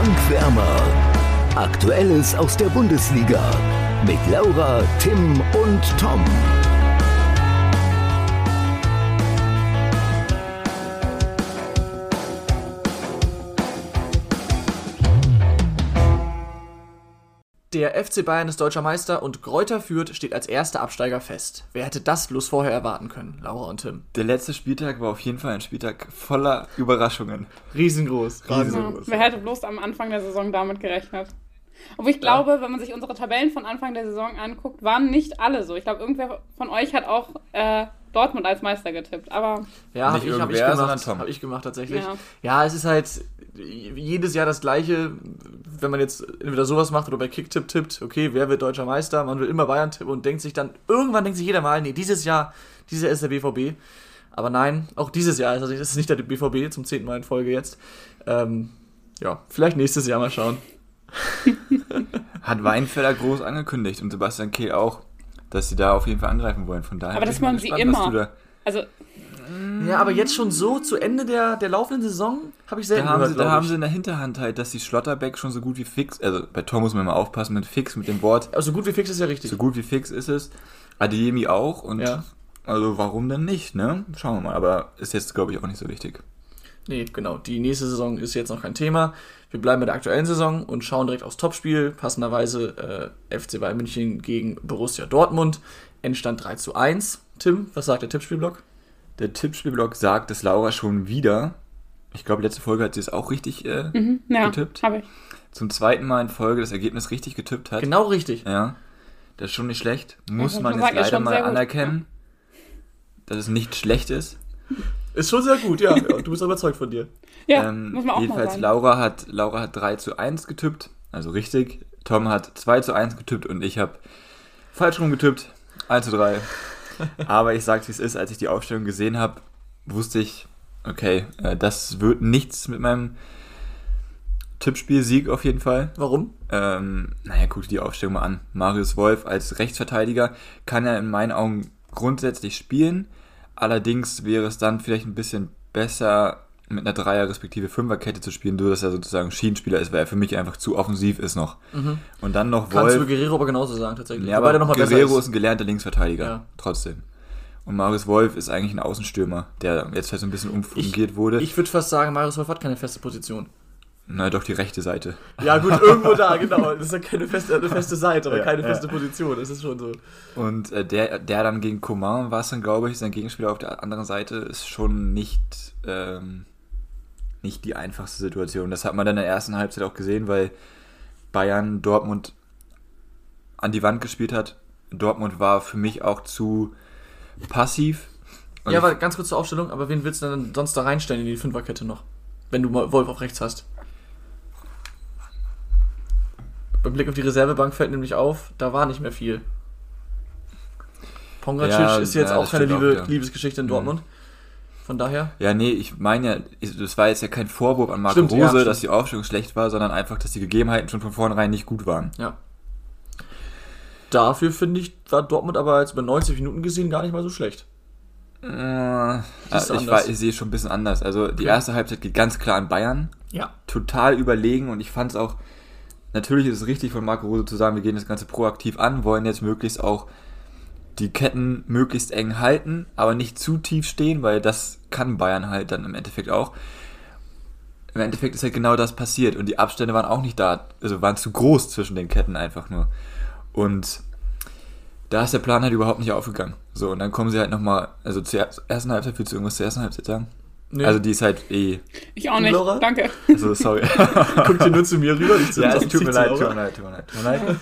Bankwärmer. Aktuelles aus der Bundesliga mit Laura, Tim und Tom. Der FC Bayern ist deutscher Meister und Gräuter Fürth steht als erster Absteiger fest. Wer hätte das bloß vorher erwarten können, Laura und Tim? Der letzte Spieltag war auf jeden Fall ein Spieltag voller Überraschungen. Riesengroß. Riesengroß. Ja, wer hätte bloß am Anfang der Saison damit gerechnet? Aber ich glaube, ja. wenn man sich unsere Tabellen von Anfang der Saison anguckt, waren nicht alle so. Ich glaube, irgendwer von euch hat auch äh, Dortmund als Meister getippt. Aber ja, habe ich, hab ich gemacht. Habe ich gemacht tatsächlich. Ja. ja, es ist halt jedes Jahr das Gleiche. Wenn man jetzt entweder sowas macht oder bei Kicktipp tippt, okay, wer wird deutscher Meister? Man will immer Bayern tippen und denkt sich dann, irgendwann denkt sich jeder mal, nee, dieses Jahr, dieses Jahr ist der BVB. Aber nein, auch dieses Jahr ist es nicht der BVB, zum zehnten Mal in Folge jetzt. Ähm, ja, vielleicht nächstes Jahr mal schauen. Hat Weinfeller groß angekündigt und Sebastian Kehl auch, dass sie da auf jeden Fall angreifen wollen. Von daher aber das machen sie immer. Also ja, aber jetzt schon so zu Ende der, der laufenden Saison habe ich selten da haben gehört, sie, Da haben sie in der Hinterhand halt, dass die Schlotterbeck schon so gut wie fix, also bei Tom muss man mal aufpassen mit fix, mit dem Wort. Also so gut wie fix ist ja richtig. So gut wie fix ist es. Adeyemi auch und ja. also warum denn nicht, ne? Schauen wir mal, aber ist jetzt glaube ich auch nicht so wichtig. Nee, genau. Die nächste Saison ist jetzt noch kein Thema. Wir bleiben bei der aktuellen Saison und schauen direkt aufs Topspiel. Passenderweise äh, FC Bayern München gegen Borussia Dortmund. Endstand 3 zu 1. Tim, was sagt der Tippspielblock? Der Tippspielblock sagt, dass Laura schon wieder, ich glaube, letzte Folge hat sie es auch richtig äh, mhm, ja, getippt. habe ich. Zum zweiten Mal in Folge das Ergebnis richtig getippt hat. Genau richtig. Ja. Das ist schon nicht schlecht. Muss ja, man jetzt leider mal anerkennen, ja. dass es nicht schlecht ist. Ist schon sehr gut, ja. Du bist überzeugt von dir. Ja, ähm, muss man auch jedenfalls, mal Laura hat, Laura hat 3 zu 1 getippt, also richtig. Tom hat 2 zu 1 getippt und ich habe falsch rum getippt. 1 zu 3. Aber ich sag's wie es ist, als ich die Aufstellung gesehen habe, wusste ich, okay, äh, das wird nichts mit meinem Tippspiel-Sieg auf jeden Fall. Warum? Ähm, naja, guck dir die Aufstellung mal an. Marius Wolf als Rechtsverteidiger kann er in meinen Augen grundsätzlich spielen. Allerdings wäre es dann vielleicht ein bisschen besser, mit einer Dreier- respektive Fünferkette zu spielen, so dass er sozusagen Schienenspieler ist, weil er für mich einfach zu offensiv ist noch. Mhm. Und dann noch Wolf. Kannst du Guerrero aber genauso sagen, tatsächlich. Ja, aber noch Guerrero ist. ist. ein gelernter Linksverteidiger, ja. trotzdem. Und Marius Wolf ist eigentlich ein Außenstürmer, der jetzt halt so ein bisschen umfungiert wurde. Ich würde fast sagen, Marius Wolf hat keine feste Position. Na doch, die rechte Seite. Ja, gut, irgendwo da, genau. Das ist ja keine feste, eine feste Seite, aber ja, keine feste ja. Position. Das ist schon so. Und äh, der, der dann gegen Coman war es dann, glaube ich, sein Gegenspieler auf der anderen Seite, ist schon nicht ähm, nicht die einfachste Situation. Das hat man dann in der ersten Halbzeit auch gesehen, weil Bayern Dortmund an die Wand gespielt hat. Dortmund war für mich auch zu passiv. Also ja, aber ganz kurz zur Aufstellung, aber wen willst du denn sonst da reinstellen in die Fünferkette noch? Wenn du Wolf auf rechts hast. Beim Blick auf die Reservebank fällt nämlich auf, da war nicht mehr viel. Pongracic ja, ist jetzt ja, auch keine Liebe, auch, ja. Liebesgeschichte in mhm. Dortmund. Mhm. Von daher? Ja, nee, ich meine ja, das war jetzt ja kein Vorwurf an Marco stimmt, Rose, ja, dass die Aufstellung schlecht war, sondern einfach, dass die Gegebenheiten schon von vornherein nicht gut waren. Ja. Dafür finde ich, war Dortmund aber jetzt über 90 Minuten gesehen gar nicht mal so schlecht. Äh, also ich, war, ich sehe es schon ein bisschen anders. Also die okay. erste Halbzeit geht ganz klar an Bayern. Ja. Total überlegen und ich fand es auch, natürlich ist es richtig von Marco Rose zu sagen, wir gehen das Ganze proaktiv an, wollen jetzt möglichst auch die Ketten möglichst eng halten, aber nicht zu tief stehen, weil das kann Bayern halt dann im Endeffekt auch. Im Endeffekt ist halt genau das passiert und die Abstände waren auch nicht da, also waren zu groß zwischen den Ketten einfach nur. Und da ist der Plan halt überhaupt nicht aufgegangen. So, und dann kommen sie halt nochmal, also zur ersten Halbzeit, willst du irgendwas zur ersten Halbzeit sagen? Nee. Also die ist halt eh. Ich auch nicht, Laura? danke. Also sorry. Guck dir nur zu mir rüber, zu Ja, es tut mir leid, tut mir leid, tut mir leid, tut mir leid.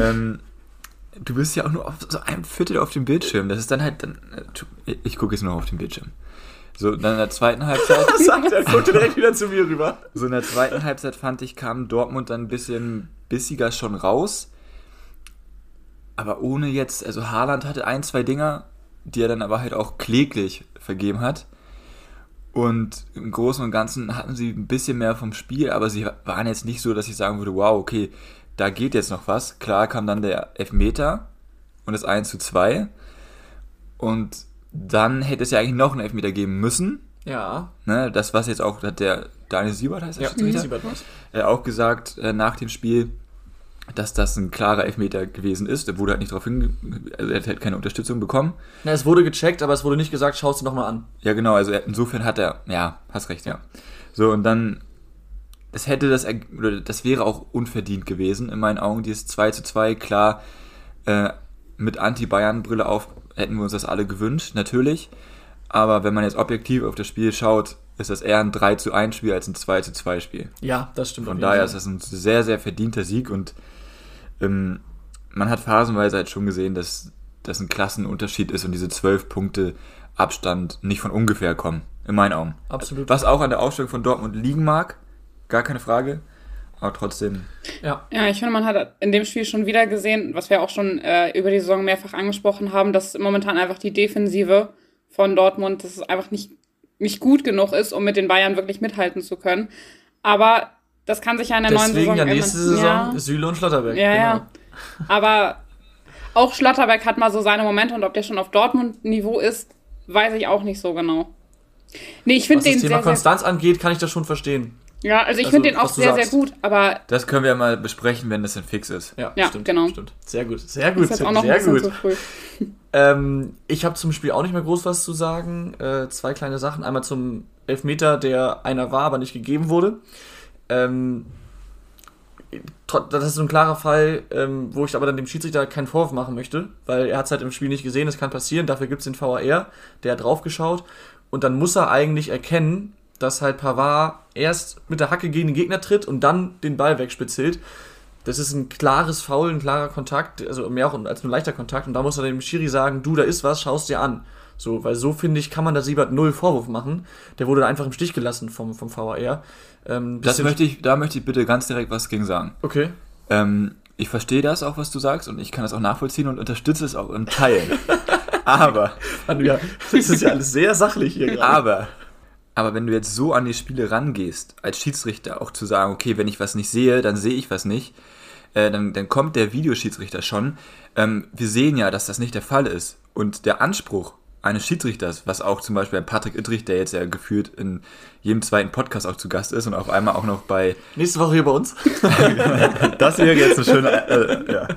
ähm, du bist ja auch nur auf so einem Viertel auf dem Bildschirm. Das ist dann halt dann. Äh, ich gucke jetzt nur auf dem Bildschirm. So, dann in der zweiten Halbzeit. Was sagt er? Guckt direkt wieder zu mir rüber. So in der zweiten Halbzeit fand ich, kam Dortmund dann ein bisschen bissiger schon raus. Aber ohne jetzt, also Haaland hatte ein, zwei Dinger, die er dann aber halt auch kläglich vergeben hat. Und im Großen und Ganzen hatten sie ein bisschen mehr vom Spiel, aber sie waren jetzt nicht so, dass ich sagen würde, wow, okay, da geht jetzt noch was. Klar kam dann der Elfmeter und das 1 zu 2. Und dann hätte es ja eigentlich noch einen Elfmeter geben müssen. Ja. Ne, das, was jetzt auch hat der Daniel Siebert heißt der ja, Schiedsrichter, Siebert äh, auch gesagt äh, nach dem Spiel, dass das ein klarer Elfmeter gewesen ist. Er wurde halt nicht darauf hin, also er hat halt keine Unterstützung bekommen. Na, es wurde gecheckt, aber es wurde nicht gesagt, schaust du nochmal an. Ja, genau, also insofern hat er, ja, hast recht, ja. So, und dann, es hätte das, oder das wäre auch unverdient gewesen, in meinen Augen, dieses 2 zu 2, klar, äh, mit Anti-Bayern-Brille auf hätten wir uns das alle gewünscht, natürlich. Aber wenn man jetzt objektiv auf das Spiel schaut, ist das eher ein 3 zu 1 Spiel als ein 2 zu 2 Spiel. Ja, das stimmt. Von daher ist das ein sehr, sehr verdienter Sieg und ähm, man hat phasenweise halt schon gesehen, dass das ein Klassenunterschied ist und diese 12 Punkte Abstand nicht von ungefähr kommen, in meinen Augen. Absolut. Was auch an der Ausstellung von Dortmund liegen mag, gar keine Frage. Aber trotzdem. Ja. ja, ich finde, man hat in dem Spiel schon wieder gesehen, was wir auch schon äh, über die Saison mehrfach angesprochen haben, dass momentan einfach die Defensive von Dortmund, dass es einfach nicht, nicht gut genug ist, um mit den Bayern wirklich mithalten zu können. Aber das kann sich ja in der Deswegen neuen Saison ja nächste ändern. Saison ja. Süle und Schlotterberg. Ja, genau. ja. Aber auch Schlotterberg hat mal so seine Momente und ob der schon auf Dortmund-Niveau ist, weiß ich auch nicht so genau. Nee, ich finde den. Was das Thema sehr, Konstanz sehr angeht, kann ich das schon verstehen. Ja, also ich also, finde den auch sehr, sagst. sehr gut, aber. Das können wir mal besprechen, wenn das dann fix ist. Ja, ja stimmt, genau. Stimmt. Sehr gut, sehr gut. Das ist auch noch sehr ein gut. Zu früh. Ähm, ich habe zum Spiel auch nicht mehr groß was zu sagen. Äh, zwei kleine Sachen. Einmal zum Elfmeter, der einer war, aber nicht gegeben wurde. Ähm, das ist so ein klarer Fall, ähm, wo ich aber dann dem Schiedsrichter keinen Vorwurf machen möchte, weil er hat es halt im Spiel nicht gesehen, das kann passieren. Dafür gibt es den VAR, der hat draufgeschaut. Und dann muss er eigentlich erkennen, dass halt Pavard erst mit der Hacke gegen den Gegner tritt und dann den Ball wegspitzelt. Das ist ein klares Foul, ein klarer Kontakt, also mehr auch als nur leichter Kontakt. Und da muss er dem Schiri sagen, du, da ist was, schaust dir an. So, weil so finde ich, kann man da Siebert null Vorwurf machen. Der wurde da einfach im Stich gelassen vom, vom VAR. Ähm, das möchte ich, da möchte ich bitte ganz direkt was gegen sagen. Okay. Ähm, ich verstehe das auch, was du sagst, und ich kann das auch nachvollziehen und unterstütze es auch in Teilen. aber. ja, das ist ja alles sehr sachlich hier gerade. Aber aber wenn du jetzt so an die Spiele rangehst, als Schiedsrichter, auch zu sagen, okay, wenn ich was nicht sehe, dann sehe ich was nicht, äh, dann, dann kommt der Videoschiedsrichter schon. Ähm, wir sehen ja, dass das nicht der Fall ist. Und der Anspruch eines Schiedsrichters, was auch zum Beispiel Patrick Ittrich, der jetzt ja gefühlt in jedem zweiten Podcast auch zu Gast ist und auf einmal auch noch bei... Nächste Woche hier bei uns. das wäre jetzt ein schöner... Äh, ja.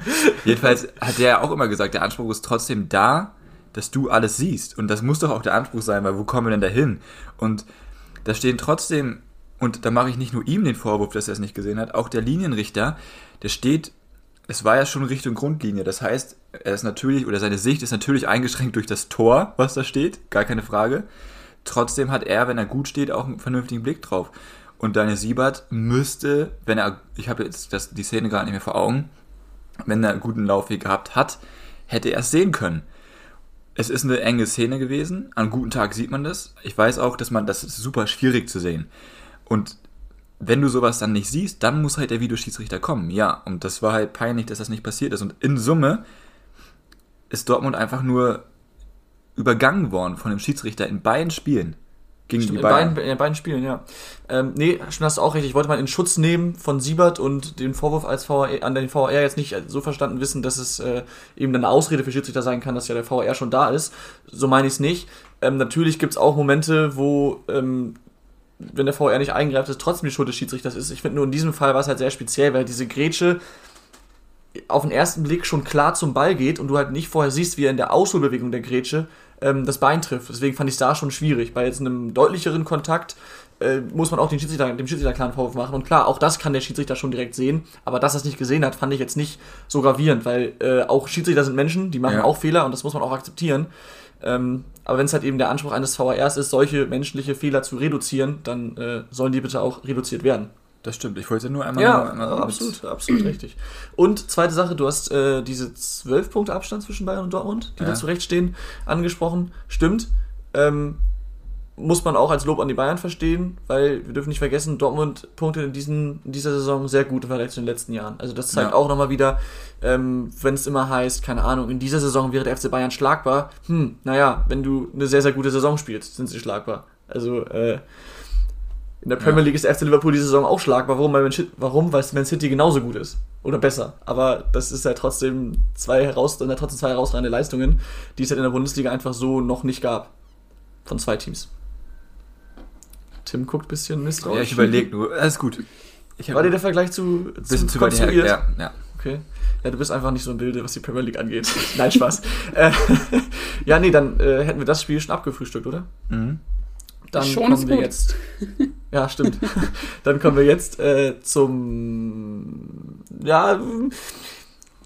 Jedenfalls hat der ja auch immer gesagt, der Anspruch ist trotzdem da, dass du alles siehst. Und das muss doch auch der Anspruch sein, weil wo kommen wir denn da hin? Und da stehen trotzdem, und da mache ich nicht nur ihm den Vorwurf, dass er es nicht gesehen hat, auch der Linienrichter, der steht, es war ja schon Richtung Grundlinie. Das heißt, er ist natürlich, oder seine Sicht ist natürlich eingeschränkt durch das Tor, was da steht, gar keine Frage. Trotzdem hat er, wenn er gut steht, auch einen vernünftigen Blick drauf. Und Daniel Siebert müsste, wenn er, ich habe jetzt das, die Szene gerade nicht mehr vor Augen, wenn er einen guten Laufweg gehabt hat, hätte er es sehen können es ist eine enge Szene gewesen. An guten Tag sieht man das. Ich weiß auch, dass man das ist super schwierig zu sehen. Und wenn du sowas dann nicht siehst, dann muss halt der Videoschiedsrichter kommen. Ja, und das war halt peinlich, dass das nicht passiert ist. Und in Summe ist Dortmund einfach nur übergangen worden von dem Schiedsrichter in beiden Spielen. Gegen Stimmt, die Bayern. In beiden, in beiden Spielen, ja. Ähm, nee, schon hast du auch recht. Ich wollte mal in Schutz nehmen von Siebert und den Vorwurf als VAR, an den VAR jetzt nicht so verstanden wissen, dass es äh, eben eine Ausrede für Schiedsrichter sein kann, dass ja der VAR schon da ist. So meine ich es nicht. Ähm, natürlich gibt es auch Momente, wo, ähm, wenn der VAR nicht eingreift, es trotzdem die Schuld des Schiedsrichters ist. Ich finde nur in diesem Fall war es halt sehr speziell, weil diese Grätsche auf den ersten Blick schon klar zum Ball geht und du halt nicht vorher siehst, wie er in der Ausholbewegung der Grätsche ähm, das Bein trifft. Deswegen fand ich es da schon schwierig. Bei jetzt einem deutlicheren Kontakt äh, muss man auch den Schiedsrichter, dem Schiedsrichter klaren Vorwurf machen. Und klar, auch das kann der Schiedsrichter schon direkt sehen. Aber dass er es nicht gesehen hat, fand ich jetzt nicht so gravierend, weil äh, auch Schiedsrichter sind Menschen, die machen ja. auch Fehler und das muss man auch akzeptieren. Ähm, aber wenn es halt eben der Anspruch eines VARs ist, solche menschliche Fehler zu reduzieren, dann äh, sollen die bitte auch reduziert werden. Das stimmt, ich wollte nur einmal. Ja, einmal absolut, absolut richtig. Und zweite Sache, du hast äh, diese 12 Punkte Abstand zwischen Bayern und Dortmund, die ja. da zurechtstehen, angesprochen. Stimmt. Ähm, muss man auch als Lob an die Bayern verstehen, weil wir dürfen nicht vergessen, Dortmund punktet in, diesen, in dieser Saison sehr gut im Vergleich zu den letzten Jahren. Also das zeigt ja. auch nochmal wieder, ähm, wenn es immer heißt, keine Ahnung, in dieser Saison wäre der FC Bayern schlagbar. Hm, naja, wenn du eine sehr, sehr gute Saison spielst, sind sie schlagbar. Also äh, in der Premier League ist FC Liverpool diese Saison auch schlagbar. Warum? Weil, warum? Weil Man City genauso gut ist. Oder besser. Aber das ist ja trotzdem zwei heraus, trotzdem zwei herausragende Leistungen, die es halt in der Bundesliga einfach so noch nicht gab. Von zwei Teams. Tim guckt ein bisschen misstrauisch. Ja, ich überlege nur. Alles gut. War dir der Vergleich zu, zu, zu konstruiert? Ja, ja. Okay. Ja, du bist einfach nicht so im Bilde, was die Premier League angeht. Nein, Spaß. äh, ja, nee, dann äh, hätten wir das Spiel schon abgefrühstückt, oder? Mhm. Dann schon kommen wir gut. jetzt. Ja, stimmt. dann kommen wir jetzt äh, zum ja,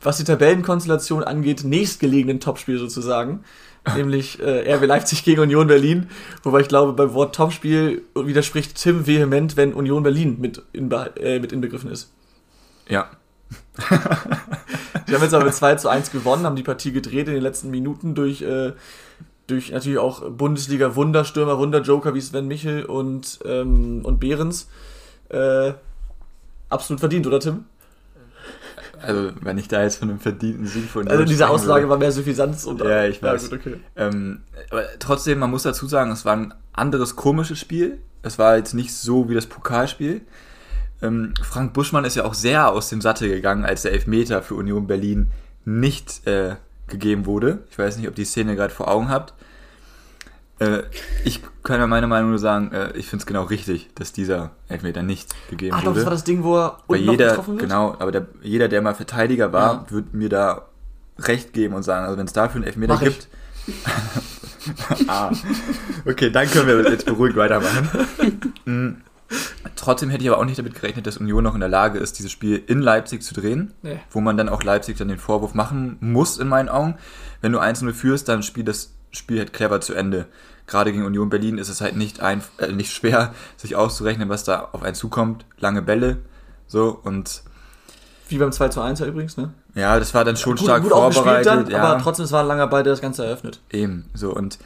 was die Tabellenkonstellation angeht, nächstgelegenen Topspiel sozusagen. nämlich äh, RB Leipzig gegen Union Berlin. Wobei ich glaube, beim Wort Topspiel widerspricht Tim vehement, wenn Union Berlin mit, inbe äh, mit inbegriffen ist. Ja. Sie haben jetzt aber mit 2 zu 1 gewonnen, haben die Partie gedreht in den letzten Minuten durch, äh, durch natürlich auch Bundesliga-Wunderstürmer, Wunderjoker wie Sven Michel und, ähm, und Behrens. Äh, absolut verdient, oder Tim? Also, wenn ich da jetzt von einem verdienten Sieg von Also, diese Aussage würde. war mehr Suffisanz und. Ja, ich weiß. Ja, gut, okay. ähm, aber trotzdem, man muss dazu sagen, es war ein anderes komisches Spiel. Es war jetzt nicht so wie das Pokalspiel. Ähm, Frank Buschmann ist ja auch sehr aus dem Sattel gegangen, als der Elfmeter für Union Berlin nicht äh, gegeben wurde. Ich weiß nicht, ob die Szene gerade vor Augen habt. Äh, ich kann ja meine Meinung nur sagen, äh, ich finde es genau richtig, dass dieser Elfmeter nicht gegeben Ach, wurde. das war das Ding, wo er Weil jeder, getroffen wird? Genau, aber der, jeder, der mal Verteidiger war, ja. wird mir da recht geben und sagen, also wenn es dafür einen Elfmeter Mach gibt. ah. Okay, dann können wir jetzt beruhigt weitermachen. Trotzdem hätte ich aber auch nicht damit gerechnet, dass Union noch in der Lage ist, dieses Spiel in Leipzig zu drehen, nee. wo man dann auch Leipzig dann den Vorwurf machen muss, in meinen Augen. Wenn du 1-0 führst, dann spielt das Spiel halt clever zu Ende gerade gegen Union Berlin ist es halt nicht, ein, äh, nicht schwer, sich auszurechnen, was da auf einen zukommt. Lange Bälle, so und. Wie beim 2 zu 1 übrigens, ne? Ja, das war dann schon ja, gut, stark gut vorbereitet. Dann, ja. Aber trotzdem, es war ein langer Ball, der das Ganze eröffnet. Eben, so und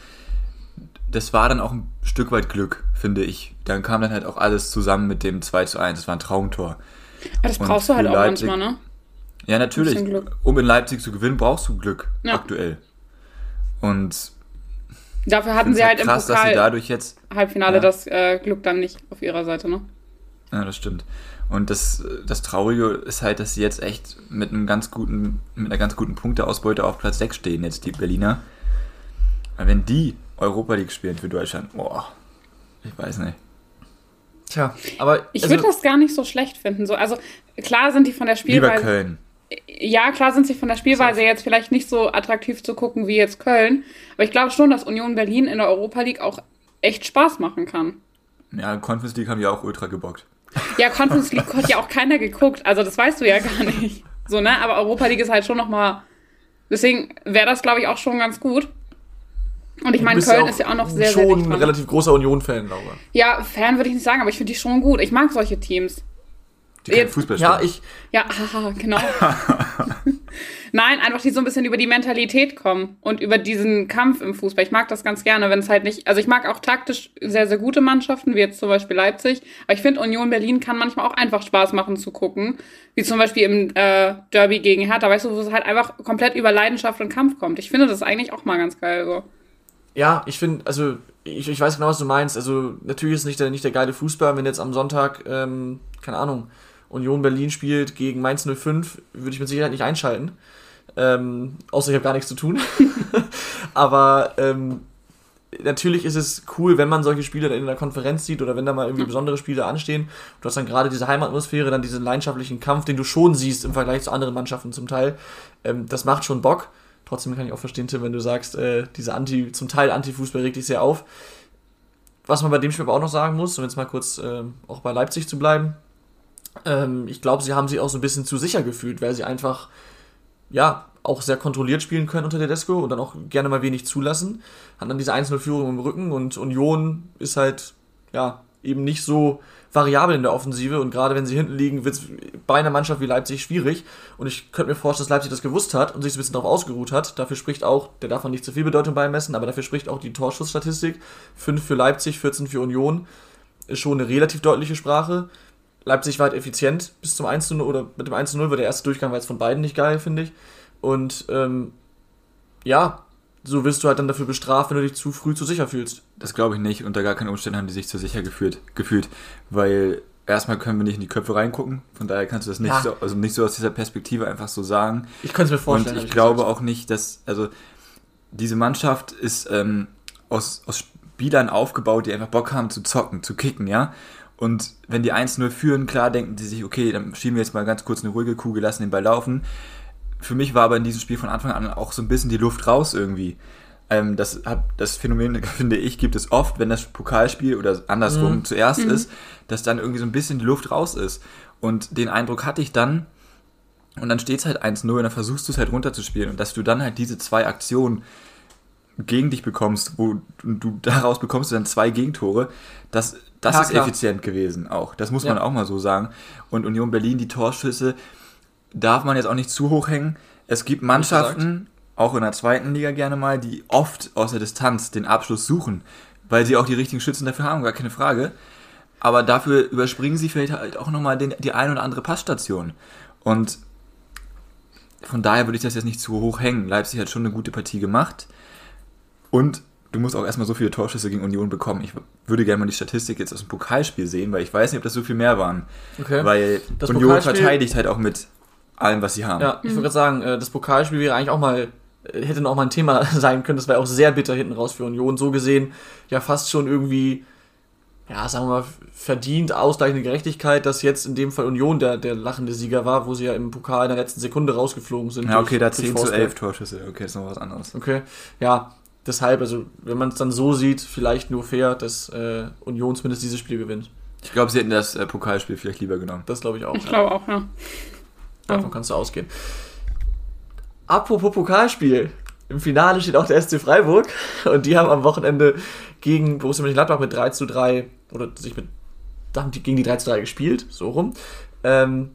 das war dann auch ein Stück weit Glück, finde ich. Dann kam dann halt auch alles zusammen mit dem 2 zu 1. Das war ein Traumtor. Aber das brauchst du halt auch Leipzig, manchmal, ne? Ja, natürlich. Um in Leipzig zu gewinnen, brauchst du Glück ja. aktuell. Und Dafür hatten sie halt, halt krass, im Pokal dass sie dadurch jetzt Halbfinale ja. das äh, Glück dann nicht auf ihrer Seite, ne? Ja, das stimmt. Und das, das Traurige ist halt, dass sie jetzt echt mit einem ganz guten, mit einer ganz guten Punkteausbeute auf Platz 6 stehen, jetzt die Berliner. Weil wenn die Europa League spielen für Deutschland, boah, ich weiß nicht. Tja, aber. Ich also, würde das gar nicht so schlecht finden. So, also klar sind die von der Spielweise. Lieber Köln ja, klar sind sie von der Spielweise jetzt vielleicht nicht so attraktiv zu gucken wie jetzt Köln, aber ich glaube schon, dass Union Berlin in der Europa League auch echt Spaß machen kann. Ja, Conference League haben ja auch ultra gebockt. Ja, Conference League hat ja auch keiner geguckt, also das weißt du ja gar nicht. So, ne? Aber Europa League ist halt schon nochmal. Deswegen wäre das, glaube ich, auch schon ganz gut. Und ich meine, Köln ja ist ja auch noch sehr, schon sehr Schon ein relativ großer Union-Fan, glaube ich. Ja, Fan würde ich nicht sagen, aber ich finde die schon gut. Ich mag solche Teams. Die Jetzt, Fußball spielen. Ja, ich. Ja, haha, genau. Nein, einfach die so ein bisschen über die Mentalität kommen und über diesen Kampf im Fußball. Ich mag das ganz gerne, wenn es halt nicht. Also ich mag auch taktisch sehr, sehr gute Mannschaften, wie jetzt zum Beispiel Leipzig. Aber ich finde, Union Berlin kann manchmal auch einfach Spaß machen zu gucken. Wie zum Beispiel im äh, Derby gegen Hertha, weißt du, wo es halt einfach komplett über Leidenschaft und Kampf kommt. Ich finde das eigentlich auch mal ganz geil so. Ja, ich finde, also ich, ich weiß genau, was du meinst. Also natürlich ist nicht der, nicht der geile Fußball, wenn jetzt am Sonntag, ähm, keine Ahnung, Union Berlin spielt gegen Mainz 05, würde ich mit Sicherheit nicht einschalten. Ähm, außer ich habe gar nichts zu tun. Aber ähm, natürlich ist es cool, wenn man solche Spiele in der Konferenz sieht oder wenn da mal irgendwie besondere Spiele anstehen. Du hast dann gerade diese Heimatatmosphäre, dann diesen leidenschaftlichen Kampf, den du schon siehst im Vergleich zu anderen Mannschaften zum Teil. Ähm, das macht schon Bock. Trotzdem kann ich auch verstehen, Tim, wenn du sagst, äh, diese Anti, zum Teil Anti-Fußball regt dich sehr auf. Was man bei dem Spiel aber auch noch sagen muss, um jetzt mal kurz äh, auch bei Leipzig zu bleiben, ähm, ich glaube, sie haben sich auch so ein bisschen zu sicher gefühlt, weil sie einfach, ja, auch sehr kontrolliert spielen können unter Tedesco und dann auch gerne mal wenig zulassen. Hat dann diese 1-0-Führung im Rücken und Union ist halt, ja, eben nicht so variabel in der Offensive und gerade wenn sie hinten liegen, wird es bei einer Mannschaft wie Leipzig schwierig. Und ich könnte mir vorstellen, dass Leipzig das gewusst hat und sich ein bisschen darauf ausgeruht hat. Dafür spricht auch, der darf man nicht zu viel Bedeutung beimessen, aber dafür spricht auch die Torschussstatistik. 5 für Leipzig, 14 für Union. Ist schon eine relativ deutliche Sprache. Leipzig war halt effizient bis zum 1 0 oder mit dem 1 0 war der erste Durchgang war jetzt von beiden nicht geil, finde ich. Und ähm, ja, so wirst du halt dann dafür bestraft, wenn du dich zu früh zu sicher fühlst. Das glaube ich nicht. Unter gar keinen Umständen haben die sich zu sicher gefühlt, gefühlt. Weil erstmal können wir nicht in die Köpfe reingucken. Von daher kannst du das nicht ja. so, also nicht so aus dieser Perspektive einfach so sagen. Ich könnte es mir vorstellen. Und ich glaube gesagt. auch nicht, dass, also diese Mannschaft ist ähm, aus, aus Spielern aufgebaut, die einfach Bock haben zu zocken, zu kicken, ja. Und wenn die 1-0 führen, klar denken die sich, okay, dann schieben wir jetzt mal ganz kurz eine ruhige Kugel, lassen den Ball laufen. Für mich war aber in diesem Spiel von Anfang an auch so ein bisschen die Luft raus irgendwie. Ähm, das, hat, das Phänomen, finde ich, gibt es oft, wenn das Pokalspiel oder andersrum mhm. zuerst mhm. ist, dass dann irgendwie so ein bisschen die Luft raus ist. Und den Eindruck hatte ich dann, und dann steht es halt 1-0 und dann versuchst du es halt runterzuspielen. Und dass du dann halt diese zwei Aktionen gegen dich bekommst, wo du daraus bekommst du dann zwei Gegentore, das, das ja, ist klar. effizient gewesen auch. Das muss ja. man auch mal so sagen. Und Union Berlin, die Torschüsse, darf man jetzt auch nicht zu hoch hängen. Es gibt Mannschaften, auch in der zweiten Liga gerne mal, die oft aus der Distanz den Abschluss suchen, weil sie auch die richtigen Schützen dafür haben, gar keine Frage. Aber dafür überspringen sie vielleicht halt auch nochmal die ein oder andere Passstation. Und von daher würde ich das jetzt nicht zu hoch hängen. Leipzig hat schon eine gute Partie gemacht. Und du musst auch erstmal so viele Torschüsse gegen Union bekommen. Ich würde gerne mal die Statistik jetzt aus dem Pokalspiel sehen, weil ich weiß nicht, ob das so viel mehr waren. Okay. Weil das Union verteidigt halt auch mit allem, was sie haben. Ja, ich würde gerade sagen, äh, das Pokalspiel wäre eigentlich auch mal, äh, hätte noch mal ein Thema sein können. Das wäre auch sehr bitter hinten raus für Union. So gesehen, ja, fast schon irgendwie, ja, sagen wir mal, verdient ausgleichende Gerechtigkeit, dass jetzt in dem Fall Union der, der lachende Sieger war, wo sie ja im Pokal in der letzten Sekunde rausgeflogen sind. Ja, okay, da 10 zu 11 Torschüsse. Okay, ist noch was anderes. Okay, ja, deshalb, also wenn man es dann so sieht, vielleicht nur fair, dass äh, Union zumindest dieses Spiel gewinnt. Ich glaube, sie hätten das äh, Pokalspiel vielleicht lieber genommen. Das glaube ich auch. Ich ja. glaube auch, ja. Davon kannst du ausgehen. Apropos Pokalspiel. Im Finale steht auch der SC Freiburg und die haben am Wochenende gegen Borussia Mönchengladbach mit 3 zu 3 oder sich mit haben die gegen die 3 zu 3 gespielt, so rum. Ähm,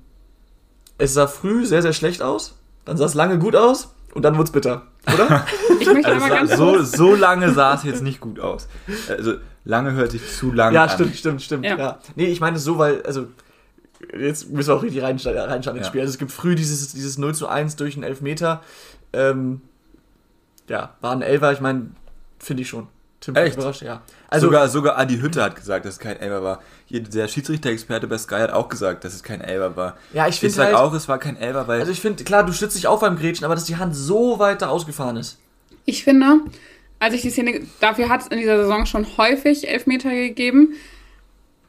es sah früh sehr, sehr schlecht aus, dann sah es lange gut aus und dann wurde es bitter, oder? ich möchte also ganz so, so lange sah es jetzt nicht gut aus. Also lange hört sich zu lang ja, an. Ja, stimmt, stimmt, stimmt. Ja. ja. Nee, ich meine so, weil, also jetzt müssen wir auch richtig reinschauen, reinschauen ins ja. Spiel. Also es gibt früh dieses, dieses 0 zu 1 durch einen Elfmeter. Ähm, ja, war ein Elfer, ich meine, finde ich schon. Tim Echt? überrascht, ja. Also, sogar, sogar Adi Hütte hat gesagt, dass es kein Elber war. Der Schiedsrichter-Experte bei Sky hat auch gesagt, dass es kein Elber war. Ja, ich finde. Halt, auch, es war kein Elber, weil. Also ich finde, klar, du stützt dich auf beim Grätschen, aber dass die Hand so weit da ausgefahren ist. Ich finde, als ich die Szene. Dafür hat es in dieser Saison schon häufig Elfmeter gegeben.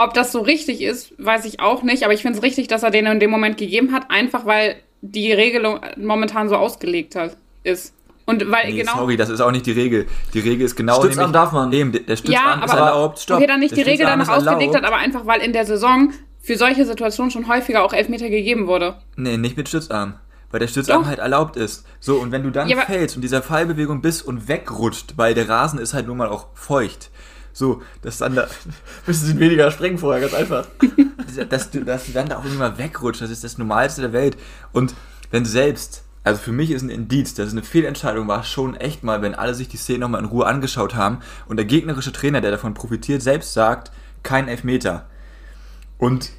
Ob das so richtig ist, weiß ich auch nicht, aber ich finde es richtig, dass er den in dem Moment gegeben hat, einfach weil die Regelung momentan so ausgelegt hat, ist. Und weil nee, genau. Sorry, das ist auch nicht die Regel. Die Regel ist genau. Stützarm darf man. Eben, der Stützarm ja, ist erlaubt. Stopp. Okay, dann nicht der die Regel danach ausgelegt hat, aber einfach weil in der Saison für solche Situationen schon häufiger auch Elfmeter gegeben wurde. Nee, nicht mit Stützarm. Weil der Stützarm Doch. halt erlaubt ist. So, und wenn du dann ja, fällst und dieser Fallbewegung bist und wegrutscht, weil der Rasen ist halt nun mal auch feucht. So, dass dann da. Müssen sie weniger sprengen vorher, ganz einfach. dass, du, dass du dann da auch immer wegrutscht, das ist das Normalste der Welt. Und wenn selbst also für mich ist ein Indiz, dass es eine Fehlentscheidung war, schon echt mal, wenn alle sich die Szene nochmal in Ruhe angeschaut haben und der gegnerische Trainer, der davon profitiert, selbst sagt, kein Elfmeter. Und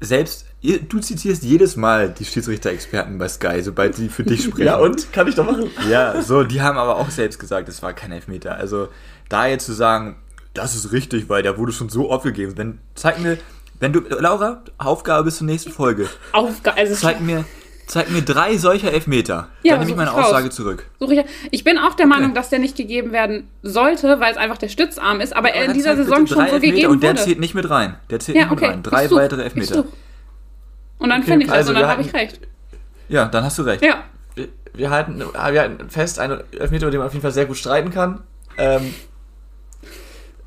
selbst, du zitierst jedes Mal die Schiedsrichter-Experten bei Sky, sobald sie für dich sprechen. ja, und? Kann ich doch machen. Ja, so, die haben aber auch selbst gesagt, es war kein Elfmeter. Also, da jetzt zu sagen, das ist richtig, weil der wurde schon so oft gegeben. Wenn, zeig mir, wenn du, Laura, Aufgabe bis zur nächsten Folge. Aufgabe, also zeig mir, Zeig mir drei solcher Elfmeter. Ja, Dann nehme ich meine Aussage raus. zurück. Such ich, ich bin auch der okay. Meinung, dass der nicht gegeben werden sollte, weil es einfach der Stützarm ist, aber, aber er in dieser Saison schon so gegeben wurde. Und der zählt nicht mit rein. Der zählt ja, nicht okay. mit rein. Drei du, weitere Elfmeter. Und dann okay. finde ich das also und dann habe ich recht. Ja, dann hast du recht. Ja. Wir, wir, halten, wir halten fest, einen Elfmeter, über den man auf jeden Fall sehr gut streiten kann. Ähm,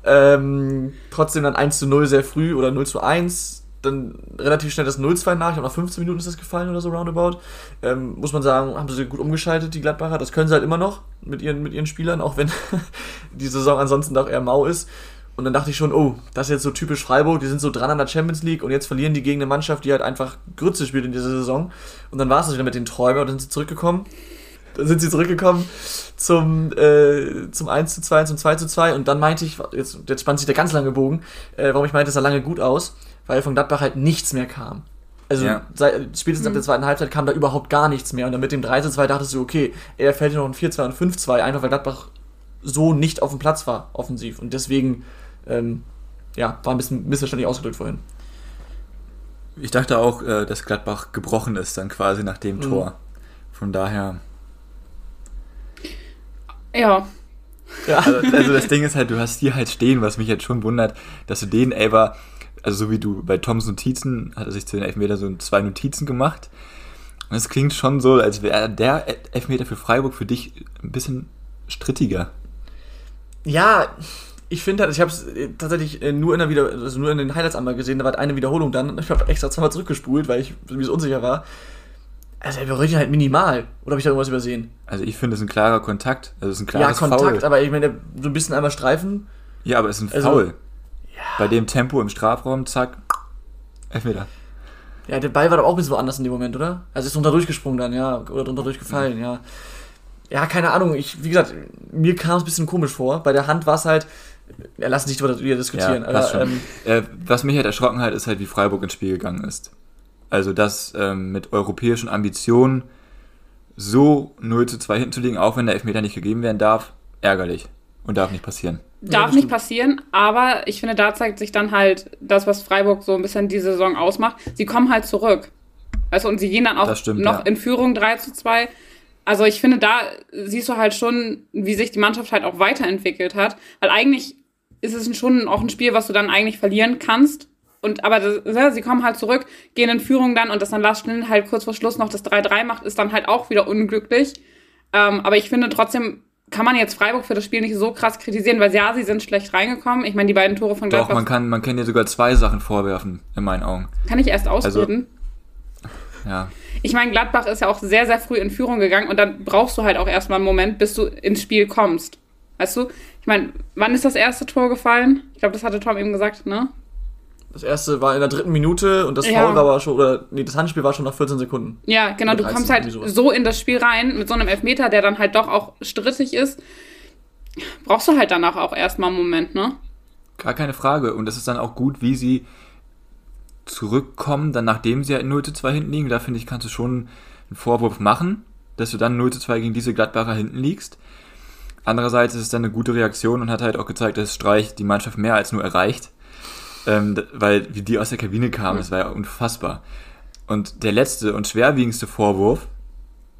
ähm, trotzdem dann 1 zu 0 sehr früh oder 0 zu 1 dann relativ schnell das 0-2 nach. Ich glaube, nach 15 Minuten ist das gefallen oder so roundabout. Ähm, muss man sagen, haben sie gut umgeschaltet, die Gladbacher. Das können sie halt immer noch mit ihren, mit ihren Spielern, auch wenn die Saison ansonsten doch eher mau ist. Und dann dachte ich schon, oh, das ist jetzt so typisch Freiburg, die sind so dran an der Champions League und jetzt verlieren die gegen eine Mannschaft, die halt einfach Grütze spielt in dieser Saison. Und dann war es das wieder mit den Träumen und dann sind sie zurückgekommen. Dann sind sie zurückgekommen zum, äh, zum 1 zu 2, zum 2 zu 2 und dann meinte ich, jetzt, jetzt spannt sich der ganz lange Bogen, äh, warum ich meinte, es sah lange gut aus weil von Gladbach halt nichts mehr kam. Also ja. seit, spätestens mhm. ab der zweiten Halbzeit kam da überhaupt gar nichts mehr. Und dann mit dem 3 2 dachtest du, okay, er fällt hier noch ein 4-2 und 5-2, einfach weil Gladbach so nicht auf dem Platz war, offensiv. Und deswegen, ähm, ja, war ein bisschen missverständlich ausgedrückt vorhin. Ich dachte auch, äh, dass Gladbach gebrochen ist, dann quasi nach dem mhm. Tor. Von daher. Ja. Ja. Also, also, das Ding ist halt, du hast hier halt stehen, was mich jetzt schon wundert, dass du den Elber, also so wie du bei Toms Notizen, hat er sich zu den Elfmeter so zwei Notizen gemacht. Und es klingt schon so, als wäre der Elfmeter für Freiburg für dich ein bisschen strittiger. Ja, ich finde halt, ich habe es äh, tatsächlich äh, nur in, der Wieder also nur in den Highlights einmal gesehen, da war eine Wiederholung dann. Ich habe extra zweimal zurückgespult, weil ich mir so unsicher war. Also er berührt ihn halt minimal. Oder habe ich da irgendwas übersehen? Also ich finde, es ist ein klarer Kontakt. Also es ist ein klares Ja, Kontakt, Foul. aber ich meine, so ein bisschen einmal streifen. Ja, aber es ist ein also, Foul. Ja. Bei dem Tempo im Strafraum, zack, Elfmeter. Ja, der Ball war doch auch ein bisschen woanders in dem Moment, oder? Also ist drunter durchgesprungen dann, ja. Oder drunter durchgefallen, mhm. ja. Ja, keine Ahnung. Ich, wie gesagt, mir kam es ein bisschen komisch vor. Bei der Hand war es halt, ja, lass uns nicht darüber diskutieren. Ja, aber, ähm, äh, was mich halt erschrocken hat, ist halt, wie Freiburg ins Spiel gegangen ist. Also das ähm, mit europäischen Ambitionen so 0 zu 2 hinzulegen, auch wenn der Elfmeter nicht gegeben werden darf, ärgerlich. Und darf nicht passieren. Darf ja, nicht passieren, aber ich finde, da zeigt sich dann halt das, was Freiburg so ein bisschen die Saison ausmacht. Sie kommen halt zurück. Also, und sie gehen dann auch stimmt, noch ja. in Führung 3 zu 2. Also ich finde, da siehst du halt schon, wie sich die Mannschaft halt auch weiterentwickelt hat. Weil eigentlich ist es schon auch ein Spiel, was du dann eigentlich verlieren kannst. Und aber das, ja, sie kommen halt zurück, gehen in Führung dann und dass dann Lars Schnell halt kurz vor Schluss noch das 3-3 macht, ist dann halt auch wieder unglücklich. Ähm, aber ich finde trotzdem kann man jetzt Freiburg für das Spiel nicht so krass kritisieren, weil ja, sie sind schlecht reingekommen. Ich meine, die beiden Tore von Gladbach. Doch, man kann, man kann dir sogar zwei Sachen vorwerfen, in meinen Augen. Kann ich erst ausreden? Also, ja. Ich meine, Gladbach ist ja auch sehr, sehr früh in Führung gegangen und dann brauchst du halt auch erstmal einen Moment, bis du ins Spiel kommst. Weißt du? Ich meine, wann ist das erste Tor gefallen? Ich glaube, das hatte Tom eben gesagt, ne? Das erste war in der dritten Minute und das ja. Foul war aber schon, oder nee, das Handspiel war schon nach 14 Sekunden. Ja, genau, du kommst halt so in das Spiel rein mit so einem Elfmeter, der dann halt doch auch strittig ist. Brauchst du halt danach auch erstmal einen Moment, ne? Gar keine Frage. Und das ist dann auch gut, wie sie zurückkommen, dann nachdem sie in 0 zu 2 hinten liegen. Da finde ich, kannst du schon einen Vorwurf machen, dass du dann 0 zu 2 gegen diese Gladbacher hinten liegst. Andererseits ist es dann eine gute Reaktion und hat halt auch gezeigt, dass Streich die Mannschaft mehr als nur erreicht. Ähm, weil wie die aus der Kabine kamen, das war ja unfassbar. Und der letzte und schwerwiegendste Vorwurf,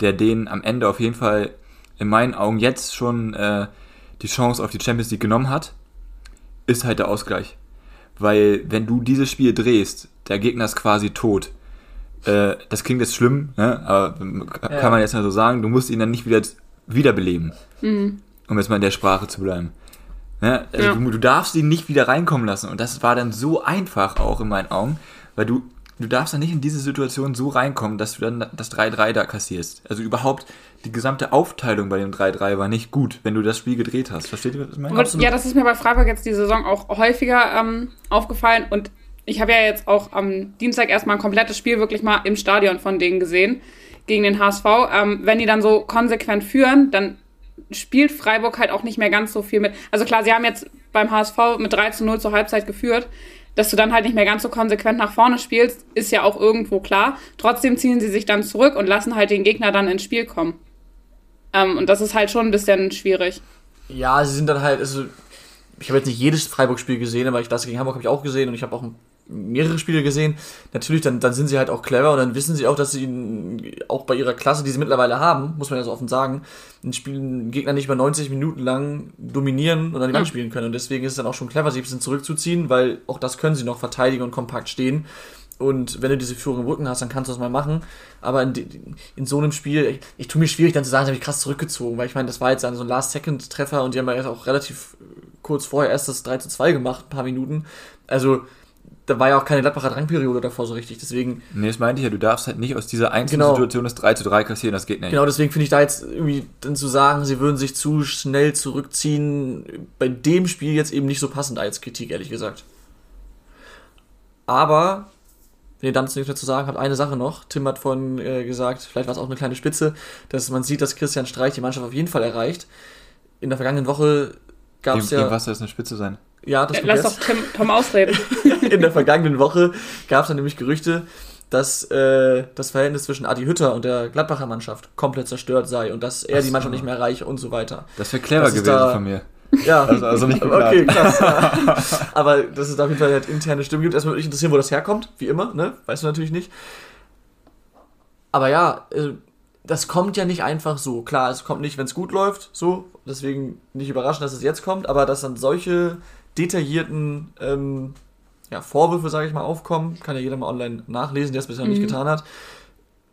der denen am Ende auf jeden Fall in meinen Augen jetzt schon äh, die Chance auf die Champions League genommen hat, ist halt der Ausgleich. Weil wenn du dieses Spiel drehst, der Gegner ist quasi tot. Äh, das klingt jetzt schlimm, ne? aber kann ja. man jetzt mal so sagen, du musst ihn dann nicht wieder wiederbeleben. Mhm. Um jetzt mal in der Sprache zu bleiben. Ne? Also ja. du, du, darfst ihn nicht wieder reinkommen lassen. Und das war dann so einfach auch in meinen Augen, weil du, du darfst dann nicht in diese Situation so reinkommen, dass du dann das 3-3 da kassierst. Also überhaupt die gesamte Aufteilung bei dem 3-3 war nicht gut, wenn du das Spiel gedreht hast. Versteht ihr, was ich meine? Ja, das ist mir bei Freiburg jetzt die Saison auch häufiger ähm, aufgefallen. Und ich habe ja jetzt auch am Dienstag erstmal ein komplettes Spiel wirklich mal im Stadion von denen gesehen gegen den HSV. Ähm, wenn die dann so konsequent führen, dann spielt Freiburg halt auch nicht mehr ganz so viel mit. Also klar, sie haben jetzt beim HSV mit 3 zu 0 zur Halbzeit geführt. Dass du dann halt nicht mehr ganz so konsequent nach vorne spielst, ist ja auch irgendwo klar. Trotzdem ziehen sie sich dann zurück und lassen halt den Gegner dann ins Spiel kommen. Ähm, und das ist halt schon ein bisschen schwierig. Ja, sie sind dann halt, also ich habe jetzt nicht jedes Freiburg-Spiel gesehen, aber ich, das gegen Hamburg habe ich auch gesehen und ich habe auch ein mehrere Spiele gesehen, natürlich, dann, dann sind sie halt auch clever und dann wissen sie auch, dass sie auch bei ihrer Klasse, die sie mittlerweile haben, muss man ja so offen sagen, ein Spiel, einen Gegner nicht über 90 Minuten lang dominieren und an die Wand spielen können. Und deswegen ist es dann auch schon clever, sich ein bisschen zurückzuziehen, weil auch das können sie noch verteidigen und kompakt stehen. Und wenn du diese Führung im Rücken hast, dann kannst du das mal machen. Aber in, in so einem Spiel, ich, ich tue mir schwierig dann zu sagen, das habe ich krass zurückgezogen, weil ich meine, das war jetzt so ein Last-Second-Treffer und die haben ja auch relativ kurz vorher erst das 3 zu 2 gemacht, ein paar Minuten. Also, da war ja auch keine Gladbacher Drangperiode davor so richtig, deswegen... Nee, das meinte ich ja, du darfst halt nicht aus dieser einzelnen genau, Situation das 3 zu 3 kassieren, das geht nicht. Genau, deswegen finde ich da jetzt irgendwie dann zu sagen, sie würden sich zu schnell zurückziehen, bei dem Spiel jetzt eben nicht so passend als Kritik, ehrlich gesagt. Aber, wenn ihr dann nichts mehr zu sagen habt, eine Sache noch. Tim hat vorhin äh, gesagt, vielleicht war es auch eine kleine Spitze, dass man sieht, dass Christian Streich die Mannschaft auf jeden Fall erreicht. In der vergangenen Woche gab es ja... Was soll das eine Spitze sein? Ja, das äh, Lass doch Tim, Tom ausreden. In der vergangenen Woche gab es dann nämlich Gerüchte, dass äh, das Verhältnis zwischen Adi Hütter und der Gladbacher Mannschaft komplett zerstört sei und dass er Ach die Mannschaft nicht mehr erreiche und so weiter. Das wäre clever gewesen da, von mir. Ja, also, also nicht geplant. Okay, krass. Ja. Aber dass es da auf jeden Fall halt interne Stimmen gibt. Erstmal würde mich interessieren, wo das herkommt, wie immer, ne? Weißt du natürlich nicht. Aber ja, äh, das kommt ja nicht einfach so. Klar, es kommt nicht, wenn es gut läuft, so. Deswegen nicht überraschend, dass es jetzt kommt, aber dass dann solche detaillierten ähm, ja, Vorwürfe, sage ich mal, aufkommen, kann ja jeder mal online nachlesen, der es bisher mhm. nicht getan hat.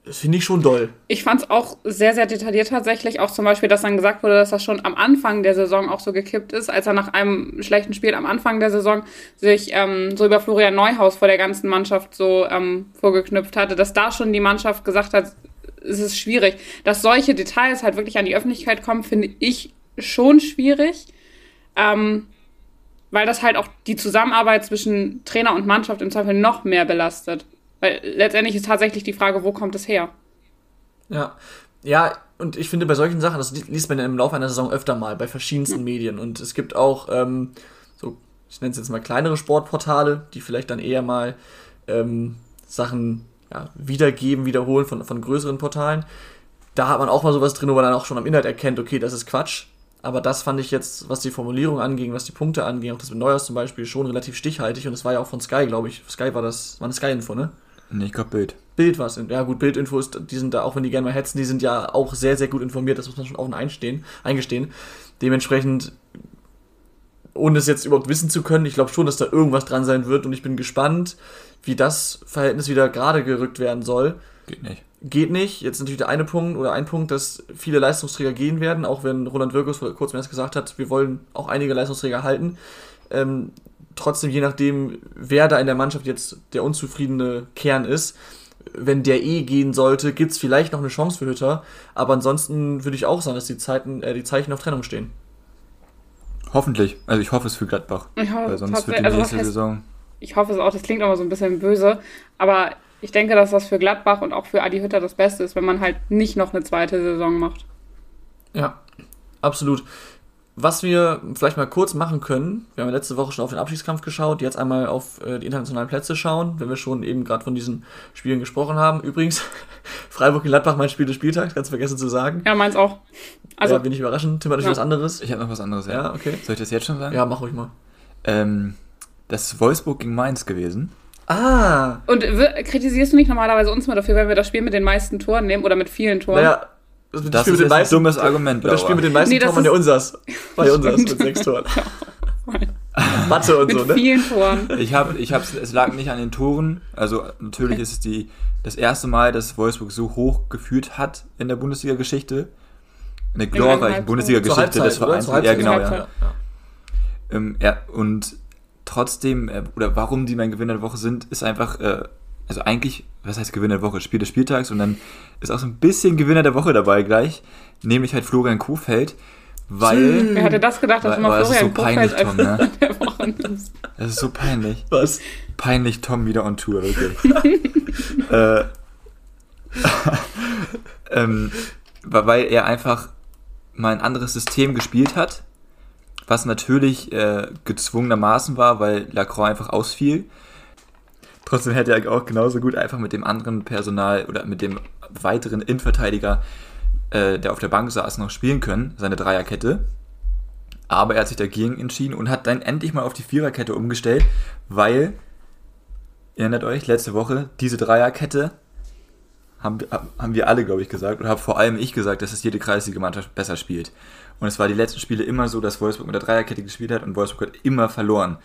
Das finde ich schon doll. Ich fand es auch sehr, sehr detailliert tatsächlich. Auch zum Beispiel, dass dann gesagt wurde, dass das schon am Anfang der Saison auch so gekippt ist, als er nach einem schlechten Spiel am Anfang der Saison sich ähm, so über Florian Neuhaus vor der ganzen Mannschaft so ähm, vorgeknüpft hatte, dass da schon die Mannschaft gesagt hat, es ist schwierig. Dass solche Details halt wirklich an die Öffentlichkeit kommen, finde ich schon schwierig. Ähm, weil das halt auch die Zusammenarbeit zwischen Trainer und Mannschaft im Zweifel noch mehr belastet. Weil letztendlich ist tatsächlich die Frage, wo kommt es her? Ja. Ja, und ich finde bei solchen Sachen, das liest man im Laufe einer Saison öfter mal bei verschiedensten ja. Medien. Und es gibt auch ähm, so, ich nenne es jetzt mal kleinere Sportportale, die vielleicht dann eher mal ähm, Sachen ja, wiedergeben, wiederholen von, von größeren Portalen. Da hat man auch mal sowas drin, wo man dann auch schon am Inhalt erkennt, okay, das ist Quatsch. Aber das fand ich jetzt, was die Formulierung anging, was die Punkte anging, auch das mit Neuers zum Beispiel, schon relativ stichhaltig. Und es war ja auch von Sky, glaube ich. Sky war das, war eine Sky-Info, ne? Nee, ich glaube Bild. Bild war es. Ja gut, Bildinfos, die sind da, auch wenn die gerne mal hetzen, die sind ja auch sehr, sehr gut informiert, das muss man schon offen einstehen, eingestehen. Dementsprechend, ohne es jetzt überhaupt wissen zu können, ich glaube schon, dass da irgendwas dran sein wird und ich bin gespannt, wie das Verhältnis wieder gerade gerückt werden soll. Geht nicht. Geht nicht. Jetzt natürlich der eine Punkt oder ein Punkt, dass viele Leistungsträger gehen werden, auch wenn Roland Wirkus vor kurzem erst gesagt hat, wir wollen auch einige Leistungsträger halten. Ähm, trotzdem, je nachdem, wer da in der Mannschaft jetzt der unzufriedene Kern ist, wenn der eh gehen sollte, gibt es vielleicht noch eine Chance für Hütter. Aber ansonsten würde ich auch sagen, dass die, Zeiten, äh, die Zeichen auf Trennung stehen. Hoffentlich. Also ich hoffe es für Gladbach. Ich hoffe, Weil sonst wird die also nächste heißt, Saison. Ich hoffe es auch, das klingt immer so ein bisschen böse. Aber ich denke, dass das für Gladbach und auch für Adi Hütter das Beste ist, wenn man halt nicht noch eine zweite Saison macht. Ja, absolut. Was wir vielleicht mal kurz machen können, wir haben ja letzte Woche schon auf den Abschiedskampf geschaut, jetzt einmal auf äh, die internationalen Plätze schauen, wenn wir schon eben gerade von diesen Spielen gesprochen haben. Übrigens, Freiburg Gladbach mein Spiel des Spieltags, ganz vergessen zu sagen. Ja, meins auch. Also, ja, bin ich überraschend. Tim hat ja. was anderes. Ich habe noch was anderes, ja. ja. okay. Soll ich das jetzt schon sagen? Ja, mach ruhig mal. Ähm, das ist Wolfsburg gegen Mainz gewesen. Ah. Und kritisierst du nicht normalerweise uns mal dafür, wenn wir das Spiel mit den meisten Toren nehmen oder mit vielen Toren? Naja, das, das Spiel ist mit ein dummes Argument, Das Spiel mit den meisten nee, Toren war ja unsers. War ja unsers mit sechs Toren. Mathe und mit so, ne? vielen Toren. Ich habe, ich hab's, es lag nicht an den Toren. Also natürlich ist es die, das erste Mal, dass Wolfsburg so hoch geführt hat in der Bundesliga-Geschichte. In der glorreichen Bundesliga-Geschichte des Vereins. Ja, genau, ja. ja. Ähm, ja. Und trotzdem, äh, oder warum die mein Gewinner der Woche sind, ist einfach, äh, also eigentlich, was heißt Gewinner der Woche? Spiel des Spieltags und dann ist auch so ein bisschen Gewinner der Woche dabei gleich, nämlich halt Florian Kofeld, weil. Wer hätte das gedacht, dass weil, mal Florian so peinlich, Kofeld Tom, ne? der Woche nimmst? Das ist so peinlich. Was? Peinlich Tom wieder on Tour, wirklich. äh, ähm, weil er einfach mal ein anderes System gespielt hat was natürlich äh, gezwungenermaßen war, weil Lacroix einfach ausfiel. Trotzdem hätte er auch genauso gut einfach mit dem anderen Personal oder mit dem weiteren Innenverteidiger, äh, der auf der Bank saß, noch spielen können, seine Dreierkette. Aber er hat sich dagegen entschieden und hat dann endlich mal auf die Viererkette umgestellt, weil, ihr erinnert euch, letzte Woche, diese Dreierkette haben, haben wir alle, glaube ich, gesagt, oder habe vor allem ich gesagt, dass es jede kreisige Mannschaft besser spielt. Und es war die letzten Spiele immer so, dass Wolfsburg mit der Dreierkette gespielt hat und Wolfsburg hat immer verloren.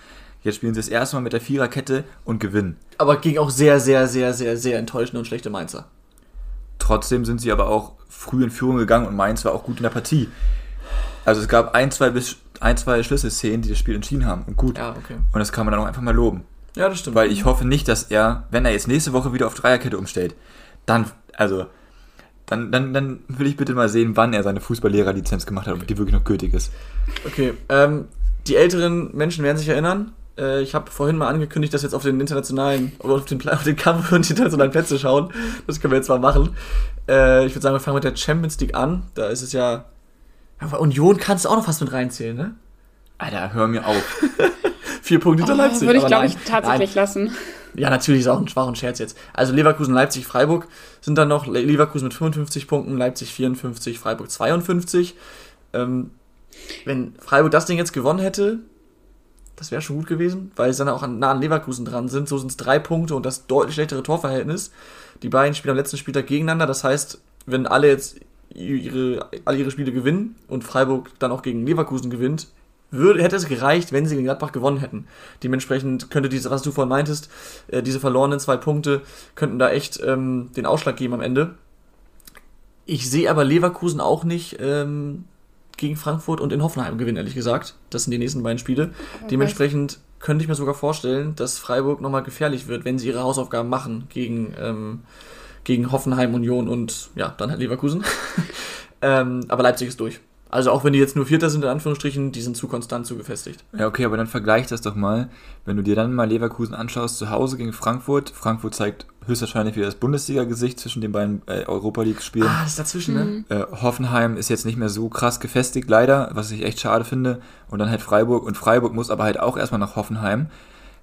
Jetzt spielen sie das erste Mal mit der Viererkette und gewinnen. Aber gegen auch sehr, sehr, sehr, sehr, sehr enttäuschende und schlechte Mainzer. Trotzdem sind sie aber auch früh in Führung gegangen und Mainz war auch gut in der Partie. Also es gab ein, zwei, ein, zwei Schlüsselszenen, die das Spiel entschieden haben. Und gut. Ja, okay. Und das kann man dann auch einfach mal loben. Ja, das stimmt. Weil ich hoffe nicht, dass er, wenn er jetzt nächste Woche wieder auf Dreierkette umstellt, dann, also dann, dann, dann will ich bitte mal sehen, wann er seine Fußballlehrerlizenz gemacht hat und die wirklich noch gültig ist. Okay, ähm, die älteren Menschen werden sich erinnern. Äh, ich habe vorhin mal angekündigt, dass wir jetzt auf den internationalen, oder auf den, auf den Kampf und die internationalen Plätze schauen. Das können wir jetzt mal machen. Äh, ich würde sagen, wir fangen mit der Champions League an. Da ist es ja. ja Union kannst du auch noch fast mit reinzählen, ne? Alter, hör mir auf. Vier Punkte hinter oh, Leipzig. Würde ich, glaube ich, tatsächlich nein. lassen. Ja, natürlich ist auch ein schwacher Scherz jetzt. Also Leverkusen, Leipzig, Freiburg sind dann noch Leverkusen mit 55 Punkten, Leipzig 54, Freiburg 52. Ähm, wenn Freiburg das Ding jetzt gewonnen hätte, das wäre schon gut gewesen, weil sie dann auch nah an Leverkusen dran sind. So sind es drei Punkte und das deutlich schlechtere Torverhältnis. Die beiden spielen am letzten Spieltag gegeneinander. Das heißt, wenn alle jetzt ihre, alle ihre Spiele gewinnen und Freiburg dann auch gegen Leverkusen gewinnt, würde, hätte es gereicht, wenn sie gegen Gladbach gewonnen hätten. Dementsprechend könnte diese, was du vorhin meintest, äh, diese verlorenen zwei Punkte könnten da echt ähm, den Ausschlag geben am Ende. Ich sehe aber Leverkusen auch nicht ähm, gegen Frankfurt und in Hoffenheim gewinnen, ehrlich gesagt. Das sind die nächsten beiden Spiele. Okay. Dementsprechend könnte ich mir sogar vorstellen, dass Freiburg nochmal gefährlich wird, wenn sie ihre Hausaufgaben machen gegen, ähm, gegen Hoffenheim, Union und ja, dann halt Leverkusen. ähm, aber Leipzig ist durch. Also auch wenn die jetzt nur Vierter sind, in Anführungsstrichen, die sind zu konstant, zu gefestigt. Ja, okay, aber dann vergleich das doch mal. Wenn du dir dann mal Leverkusen anschaust, zu Hause gegen Frankfurt. Frankfurt zeigt höchstwahrscheinlich wieder das Bundesliga-Gesicht zwischen den beiden äh, Europa League-Spielen. Ah, das ist dazwischen, ne? mhm. ne? Äh, Hoffenheim ist jetzt nicht mehr so krass gefestigt, leider, was ich echt schade finde. Und dann halt Freiburg. Und Freiburg muss aber halt auch erstmal nach Hoffenheim.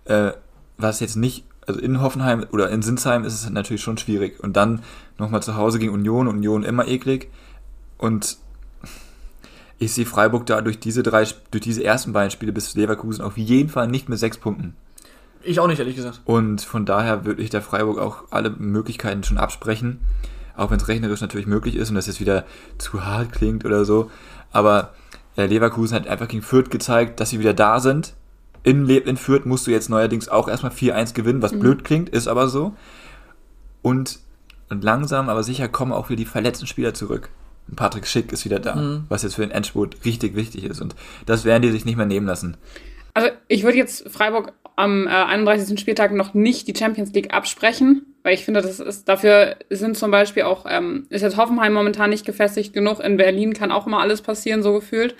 Äh, was jetzt nicht, also in Hoffenheim oder in Sinsheim ist es natürlich schon schwierig. Und dann nochmal zu Hause gegen Union. Union immer eklig. Und ich sehe Freiburg da durch diese drei, durch diese ersten beiden Spiele bis Leverkusen auf jeden Fall nicht mit sechs Punkten. Ich auch nicht, ehrlich gesagt. Und von daher würde ich der Freiburg auch alle Möglichkeiten schon absprechen. Auch wenn es rechnerisch natürlich möglich ist und das jetzt wieder zu hart klingt oder so. Aber äh, Leverkusen hat einfach gegen Fürth gezeigt, dass sie wieder da sind. In, in Fürth musst du jetzt neuerdings auch erstmal 4-1 gewinnen, was mhm. blöd klingt, ist aber so. Und, und langsam, aber sicher kommen auch wieder die verletzten Spieler zurück. Patrick Schick ist wieder da, mhm. was jetzt für den Endspurt richtig wichtig ist. Und das werden die sich nicht mehr nehmen lassen. Also ich würde jetzt Freiburg am äh, 31. Spieltag noch nicht die Champions League absprechen, weil ich finde, das ist dafür sind zum Beispiel auch, ähm, ist jetzt Hoffenheim momentan nicht gefestigt genug. In Berlin kann auch immer alles passieren, so gefühlt.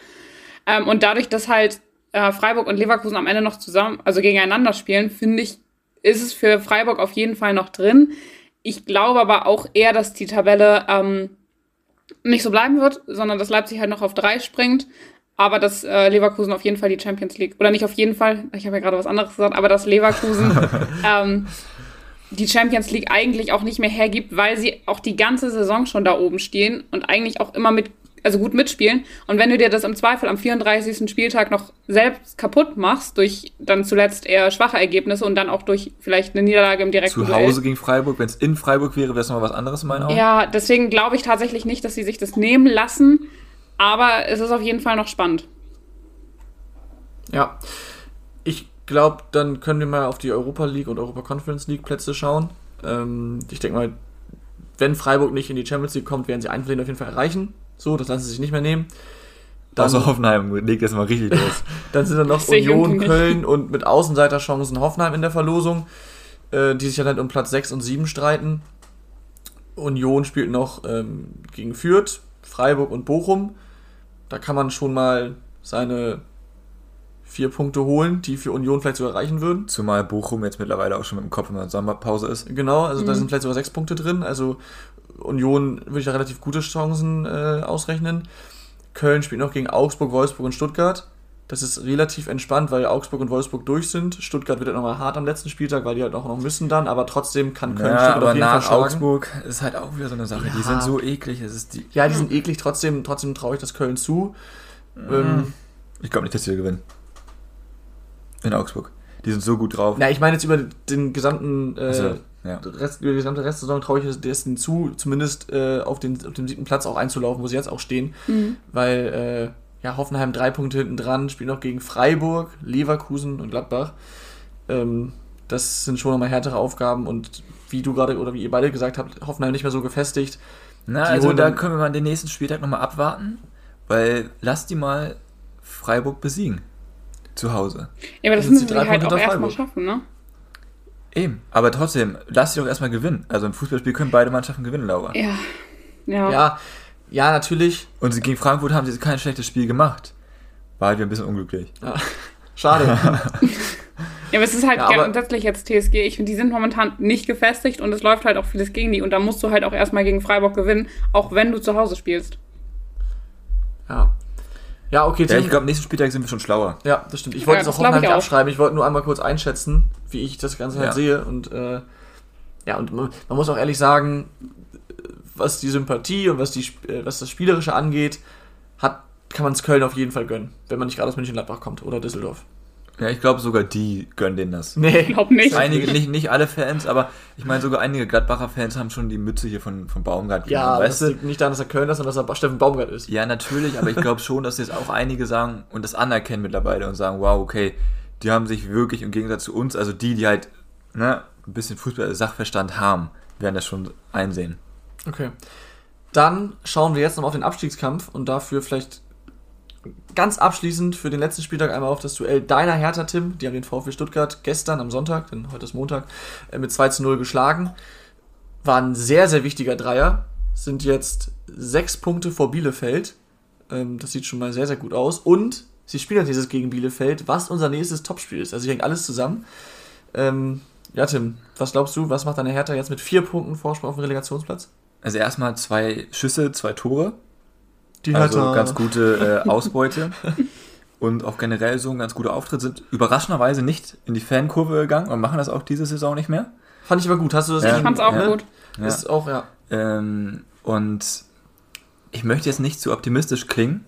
Ähm, und dadurch, dass halt äh, Freiburg und Leverkusen am Ende noch zusammen, also gegeneinander spielen, finde ich, ist es für Freiburg auf jeden Fall noch drin. Ich glaube aber auch eher, dass die Tabelle ähm, nicht so bleiben wird, sondern dass Leipzig halt noch auf drei springt. Aber dass äh, Leverkusen auf jeden Fall die Champions League, oder nicht auf jeden Fall, ich habe ja gerade was anderes gesagt, aber dass Leverkusen ähm, die Champions League eigentlich auch nicht mehr hergibt, weil sie auch die ganze Saison schon da oben stehen und eigentlich auch immer mit also gut mitspielen. Und wenn du dir das im Zweifel am 34. Spieltag noch selbst kaputt machst, durch dann zuletzt eher schwache Ergebnisse und dann auch durch vielleicht eine Niederlage im direkten Zu Hause gegen Freiburg, wenn es in Freiburg wäre, wäre es nochmal was anderes in meinen Augen. Ja, deswegen glaube ich tatsächlich nicht, dass sie sich das nehmen lassen. Aber es ist auf jeden Fall noch spannend. Ja. Ich glaube, dann können wir mal auf die Europa League und Europa Conference League Plätze schauen. Ähm, ich denke mal, wenn Freiburg nicht in die Champions League kommt, werden sie einen von denen auf jeden Fall erreichen. So, das lassen sie sich nicht mehr nehmen. Dann, also Hoffenheim legt jetzt mal richtig los. dann sind dann noch Union, Köln und mit Außenseiterchancen Hoffenheim in der Verlosung, äh, die sich dann halt um Platz 6 und 7 streiten. Union spielt noch ähm, gegen Fürth, Freiburg und Bochum. Da kann man schon mal seine vier Punkte holen, die für Union vielleicht sogar reichen würden. Zumal Bochum jetzt mittlerweile auch schon mit dem Kopf in der Sommerpause ist. Genau, also mhm. da sind vielleicht sogar sechs Punkte drin. Also Union würde ich da relativ gute Chancen äh, ausrechnen. Köln spielt noch gegen Augsburg, Wolfsburg und Stuttgart. Das ist relativ entspannt, weil Augsburg und Wolfsburg durch sind. Stuttgart wird halt nochmal hart am letzten Spieltag, weil die halt auch noch müssen dann, aber trotzdem kann Köln ja, aber auf jeden nach Fall Augsburg ist halt auch wieder so eine Sache. Ja. Die sind so eklig. Es ist die ja, die sind eklig, trotzdem, trotzdem traue ich das Köln zu. Mhm. Ähm, ich glaube nicht, dass sie gewinnen. In Augsburg. Die sind so gut drauf. Ja, ich meine jetzt über den gesamten äh, also, ja. Rest, über die gesamte Restsaison traue ich es zu, zumindest äh, auf, den, auf den siebten Platz auch einzulaufen, wo sie jetzt auch stehen. Mhm. Weil äh, ja, Hoffenheim drei Punkte hinten dran, spielt noch gegen Freiburg, Leverkusen und Gladbach. Ähm, das sind schon nochmal härtere Aufgaben und wie du gerade oder wie ihr beide gesagt habt, Hoffenheim nicht mehr so gefestigt. Na, also da können wir mal den nächsten Spieltag nochmal abwarten, weil lass die mal Freiburg besiegen. Zu Hause. Ja, aber das, das müssen sie halt auch erstmal schaffen, ne? Eben, aber trotzdem, lass sie doch erstmal gewinnen. Also im Fußballspiel können beide Mannschaften gewinnen, Laura. Ja. Ja. Ja, ja natürlich. Und gegen Frankfurt haben sie kein schlechtes Spiel gemacht. War halt ein bisschen unglücklich. Ja. Schade. ja, aber es ist halt ja, grundsätzlich jetzt TSG. Ich finde, die sind momentan nicht gefestigt und es läuft halt auch vieles gegen die. Und da musst du halt auch erstmal gegen Freiburg gewinnen, auch wenn du zu Hause spielst. Ja. Ja, okay. Ja, ich glaube, nächsten Spieltag sind wir schon schlauer. Ja, das stimmt. Ich wollte ja, es auch Hoffenheim nicht abschreiben. Ich wollte nur einmal kurz einschätzen, wie ich das Ganze halt ja. sehe. Und äh, ja, und man, man, muss auch ehrlich sagen, was die Sympathie und was, die, äh, was das Spielerische angeht, hat, kann man es Köln auf jeden Fall gönnen, wenn man nicht gerade aus München-Gladbach kommt oder Düsseldorf. Ja, ich glaube sogar die gönnen denen das. Nee, ich glaube nicht. Einige, nicht. Nicht alle Fans, aber ich meine sogar einige Gladbacher Fans haben schon die Mütze hier von, von Baumgart Ja, weißt das liegt nicht daran, dass er Köln ist, sondern dass er Steffen Baumgart ist. Ja, natürlich, aber ich glaube schon, dass jetzt auch einige sagen und das anerkennen mittlerweile und sagen, wow, okay, die haben sich wirklich im Gegensatz zu uns, also die, die halt ne, ein bisschen Fußball-Sachverstand haben, werden das schon einsehen. Okay. Dann schauen wir jetzt noch auf den Abstiegskampf und dafür vielleicht ganz abschließend für den letzten Spieltag einmal auf das Duell deiner Hertha, Tim. Die haben den VfB Stuttgart gestern am Sonntag, denn heute ist Montag, äh, mit 2 zu 0 geschlagen. War ein sehr, sehr wichtiger Dreier. Sind jetzt sechs Punkte vor Bielefeld. Ähm, das sieht schon mal sehr, sehr gut aus. Und sie spielen jetzt dieses gegen Bielefeld, was unser nächstes Topspiel ist. Also hier hängt alles zusammen. Ähm, ja, Tim, was glaubst du, was macht deine Hertha jetzt mit vier Punkten Vorsprung auf dem Relegationsplatz? Also erstmal zwei Schüsse, zwei Tore. Die also Hertha. ganz gute äh, Ausbeute. und auch generell so ein ganz guter Auftritt sind überraschenderweise nicht in die Fankurve gegangen und machen das auch diese Saison nicht mehr. Fand ich aber gut. Hast du das? Ja, ich fand's auch ja. gut. Ja. Ist auch, ja. Ähm, und ich möchte jetzt nicht zu optimistisch klingen,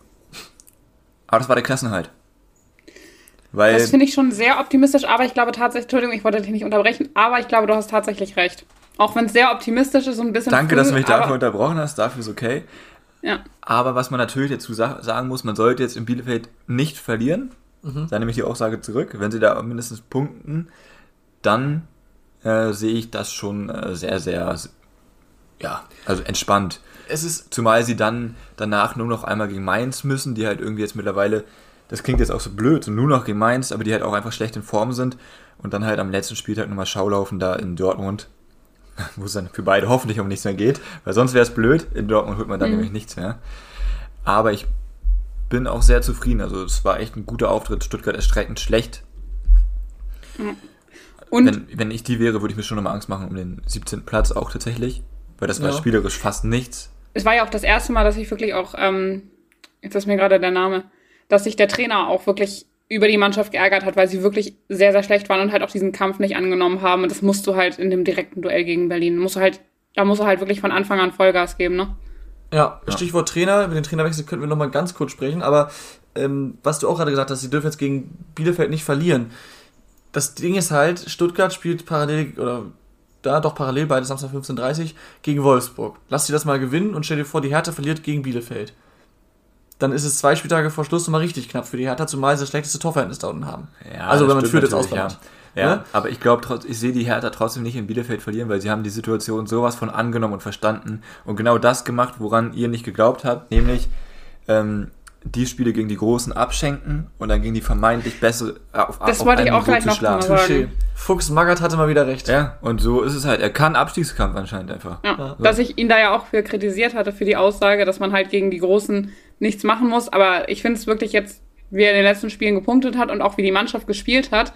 aber das war der Klassenhalt. Weil das finde ich schon sehr optimistisch, aber ich glaube tatsächlich, Entschuldigung, ich wollte dich nicht unterbrechen, aber ich glaube, du hast tatsächlich recht. Auch wenn es sehr optimistisch ist und ein bisschen. Danke, früh, dass du mich dafür unterbrochen hast, dafür ist okay. Ja. Aber was man natürlich dazu sagen muss, man sollte jetzt in Bielefeld nicht verlieren. Mhm. Da nehme ich die Aussage zurück. Wenn sie da mindestens punkten, dann äh, sehe ich das schon äh, sehr, sehr, ja, also entspannt. Es ist Zumal sie dann danach nur noch einmal gegen Mainz müssen, die halt irgendwie jetzt mittlerweile, das klingt jetzt auch so blöd, nur noch gegen Mainz, aber die halt auch einfach schlecht in Form sind und dann halt am letzten Spieltag nochmal Schaulaufen da in Dortmund wo es dann für beide hoffentlich um nichts mehr geht, weil sonst wäre es blöd. In Dortmund holt man dann mhm. nämlich nichts mehr. Aber ich bin auch sehr zufrieden. Also es war echt ein guter Auftritt. Stuttgart ist streckend schlecht. Und wenn, wenn ich die wäre, würde ich mir schon nochmal Angst machen um den 17. Platz auch tatsächlich, weil das war ja. spielerisch fast nichts. Es war ja auch das erste Mal, dass ich wirklich auch, ähm, jetzt ist mir gerade der Name, dass sich der Trainer auch wirklich über die Mannschaft geärgert hat, weil sie wirklich sehr, sehr schlecht waren und halt auch diesen Kampf nicht angenommen haben. Und das musst du halt in dem direkten Duell gegen Berlin. Musst du halt, da musst du halt wirklich von Anfang an Vollgas geben, ne? Ja, Stichwort Trainer, über den Trainerwechsel könnten wir nochmal ganz kurz sprechen, aber ähm, was du auch gerade gesagt hast, sie dürfen jetzt gegen Bielefeld nicht verlieren. Das Ding ist halt, Stuttgart spielt parallel, oder da doch parallel beide Samstag 15.30 gegen Wolfsburg. Lass sie das mal gewinnen und stell dir vor, die Hertha verliert gegen Bielefeld dann ist es zwei Spieltage vor Schluss nochmal richtig knapp für die Hertha, zumal sie das schlechteste Torverhältnis da unten haben. Ja, also wenn man führt jetzt ausbaut. Ja. ja, aber ich glaube, ich sehe die Hertha trotzdem nicht in Bielefeld verlieren, weil sie haben die Situation sowas von angenommen und verstanden und genau das gemacht, woran ihr nicht geglaubt habt, nämlich ähm, die Spiele gegen die Großen abschenken und dann gegen die vermeintlich bessere auf, Das auf wollte ich auch gleich noch mal sagen. Fuchs Magath hatte mal wieder recht. Ja, und so ist es halt. Er kann Abstiegskampf anscheinend einfach. Ja, ja. Dass ich ihn da ja auch für kritisiert hatte, für die Aussage, dass man halt gegen die Großen nichts machen muss. Aber ich finde es wirklich jetzt, wie er in den letzten Spielen gepunktet hat und auch wie die Mannschaft gespielt hat,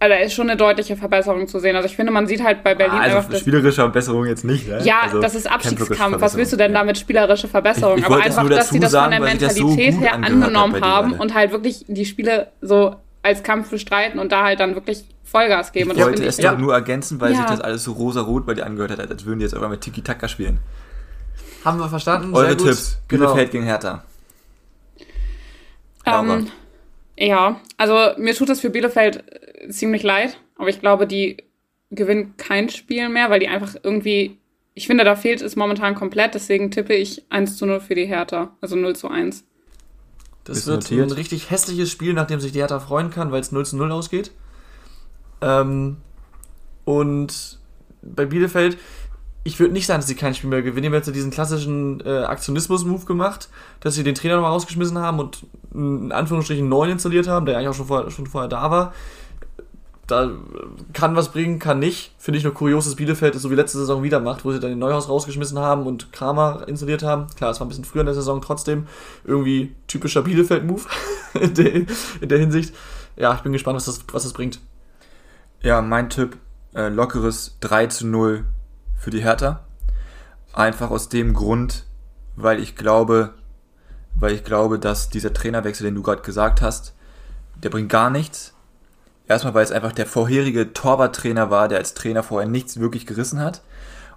also da ist schon eine deutliche Verbesserung zu sehen. Also ich finde, man sieht halt bei Berlin also einfach. Spielerische Verbesserung jetzt nicht, ne? Ja, also das ist Abstiegskampf. Was willst du denn damit spielerische Verbesserung? Ich, ich Aber einfach, dass sie das sagen, von der Mentalität so her angenommen haben und halt wirklich die Spiele so als Kampf bestreiten und da halt dann wirklich Vollgas geben. Ich wollte es ja. nur ergänzen, weil ja. sich das alles so rosa-rot bei dir angehört hat, als würden die jetzt irgendwann mit Tiki-Taka spielen. Haben wir verstanden? Eure Tipps. Genau. Bielefeld gegen Hertha. Ähm, ja, also mir tut es für Bielefeld ziemlich leid, aber ich glaube, die gewinnen kein Spiel mehr, weil die einfach irgendwie, ich finde, da fehlt es momentan komplett, deswegen tippe ich 1 zu 0 für die Hertha, also 0 zu 1. Das Ist wird notiert. ein richtig hässliches Spiel, nachdem sich die Hertha freuen kann, weil es 0 zu 0 ausgeht. Ähm, und bei Bielefeld, ich würde nicht sagen, dass sie kein Spiel mehr gewinnen. Die haben jetzt diesen klassischen äh, Aktionismus-Move gemacht, dass sie den Trainer nochmal rausgeschmissen haben und in Anführungsstrichen neuen installiert haben, der eigentlich auch schon vorher, schon vorher da war. Da kann was bringen, kann nicht. Finde ich nur kurios, dass Bielefeld es so wie letzte Saison wieder macht, wo sie dann den Neuhaus rausgeschmissen haben und Kramer installiert haben. Klar, es war ein bisschen früher in der Saison trotzdem. Irgendwie typischer Bielefeld-Move in, der, in der Hinsicht. Ja, ich bin gespannt, was das, was das bringt. Ja, mein Tipp, äh, lockeres 3 zu 0 für die Hertha. Einfach aus dem Grund, weil ich glaube, weil ich glaube, dass dieser Trainerwechsel, den du gerade gesagt hast, der bringt gar nichts. Erstmal, weil es einfach der vorherige Torwarttrainer war, der als Trainer vorher nichts wirklich gerissen hat.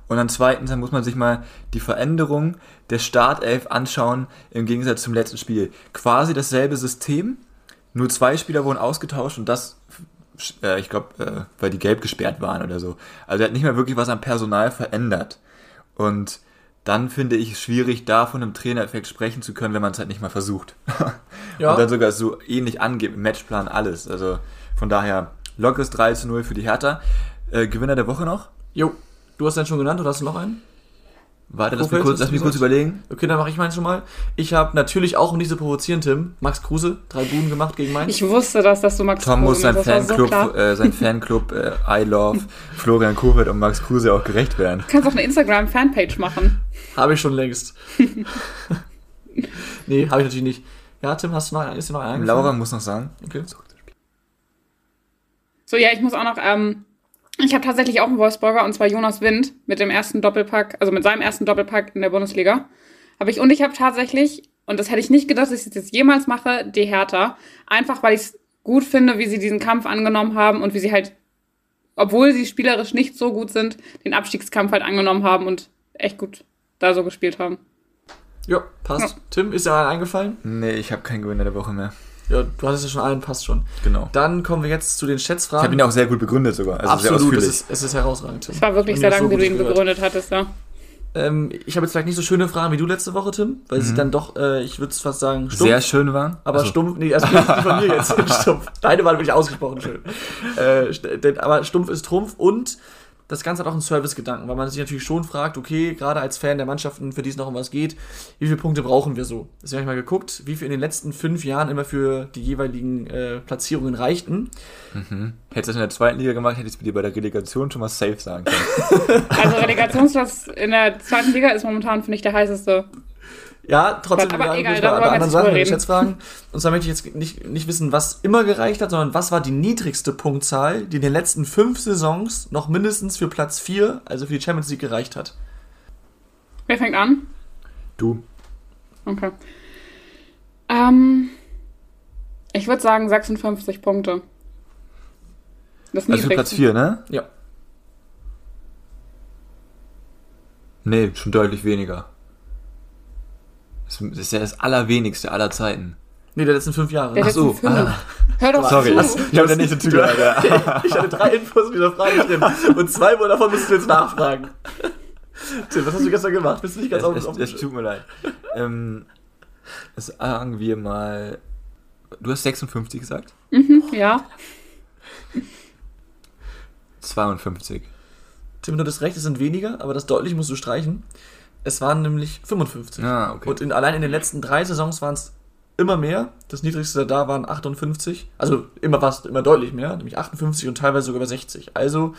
Und dann zweitens, dann muss man sich mal die Veränderung der Startelf anschauen im Gegensatz zum letzten Spiel. Quasi dasselbe System, Nur zwei Spieler wurden ausgetauscht und das, äh, ich glaube, äh, weil die gelb gesperrt waren oder so. Also er hat nicht mehr wirklich was am Personal verändert. Und dann finde ich es schwierig, da von einem Trainereffekt sprechen zu können, wenn man es halt nicht mal versucht. ja. Und dann sogar so ähnlich angeht, Matchplan alles. Also von daher, lockeres 3 zu 0 für die Hertha. Äh, Gewinner der Woche noch? Jo. Du hast den schon genannt oder hast du noch einen? Warte, lass mich kurz, lass mich kurz überlegen. Okay, dann mache ich meinen schon mal. Ich habe natürlich auch, um diese provozieren, Tim, Max Kruse, drei Buden gemacht gegen Mainz. Ich wusste das, dass du Max Tom Kruse muss sein Fanclub, so äh, sein Fanclub äh, I Love Florian Kohfeldt und Max Kruse auch gerecht werden. Du kannst auch eine Instagram-Fanpage machen. Habe ich schon längst. nee, habe ich natürlich nicht. Ja, Tim, hast du noch, ist dir noch einen Laura muss noch sagen. Okay. So, ja, ich muss auch noch ähm, ich habe tatsächlich auch einen Wolfsburger und zwar Jonas Wind mit dem ersten Doppelpack, also mit seinem ersten Doppelpack in der Bundesliga. Habe ich und ich habe tatsächlich und das hätte ich nicht gedacht, dass ich das jetzt jemals mache, die Hertha, einfach weil ich es gut finde, wie sie diesen Kampf angenommen haben und wie sie halt obwohl sie spielerisch nicht so gut sind, den Abstiegskampf halt angenommen haben und echt gut da so gespielt haben. Ja, passt. Ja. Tim, ist dir eingefallen? Nee, ich habe keinen Gewinner der Woche mehr. Ja, du hattest ja schon einen, passt schon. Genau. Dann kommen wir jetzt zu den Schätzfragen. Ich habe ihn auch sehr gut begründet sogar. Also Absolut, es ist, es ist herausragend. Es war wirklich sehr lang, wie du ihn gehört. begründet hattest, ja. Ähm, ich habe jetzt vielleicht nicht so schöne Fragen wie du letzte Woche, Tim, weil mhm. sie dann doch, äh, ich würde es fast sagen, stumpf. Sehr schön waren. Aber also. stumpf, nee, also nicht von mir jetzt, stumpf. Deine waren wirklich ausgesprochen schön. Äh, aber stumpf ist Trumpf und das Ganze hat auch einen Service-Gedanken, weil man sich natürlich schon fragt, okay, gerade als Fan der Mannschaften, für die es noch um was geht, wie viele Punkte brauchen wir so? Deswegen habe ich mal geguckt, wie viel in den letzten fünf Jahren immer für die jeweiligen äh, Platzierungen reichten. Mhm. Hättest du das in der zweiten Liga gemacht, hättest du dir bei der Relegation schon mal safe sagen können. also Relegationsplatz in der zweiten Liga ist momentan, finde ich, der heißeste. Ja, trotzdem aber wir egal, bei anderen Sachen, reden. Schätzfragen. Und zwar möchte ich jetzt nicht, nicht wissen, was immer gereicht hat, sondern was war die niedrigste Punktzahl, die in den letzten fünf Saisons noch mindestens für Platz 4, also für die Champions League, gereicht hat. Wer fängt an? Du. Okay. Ähm, ich würde sagen 56 Punkte. Das also für Platz 4, ne? Ja. Nee, schon deutlich weniger. Das ist ja das allerwenigste aller Zeiten. Nee, der letzten fünf Jahre. Der Ach so. Ah. Hör doch Sorry, zu. ich habe der nächste Tür. ich hatte drei Infos mit dieser Frage drin. Und zwei davon müssen wir jetzt nachfragen. Tim, was hast du gestern gemacht? Bist du nicht ganz es, auf, es, es tut mir leid. ähm, sagen wir mal. Du hast 56 gesagt? Mhm, ja. 52. Tim, du hast recht, es sind weniger, aber das deutlich musst du streichen. Es waren nämlich 55. Ah, okay. Und in, allein in den letzten drei Saisons waren es immer mehr. Das niedrigste da waren 58. Also immer fast, immer deutlich mehr, nämlich 58 und teilweise sogar über 60. Also,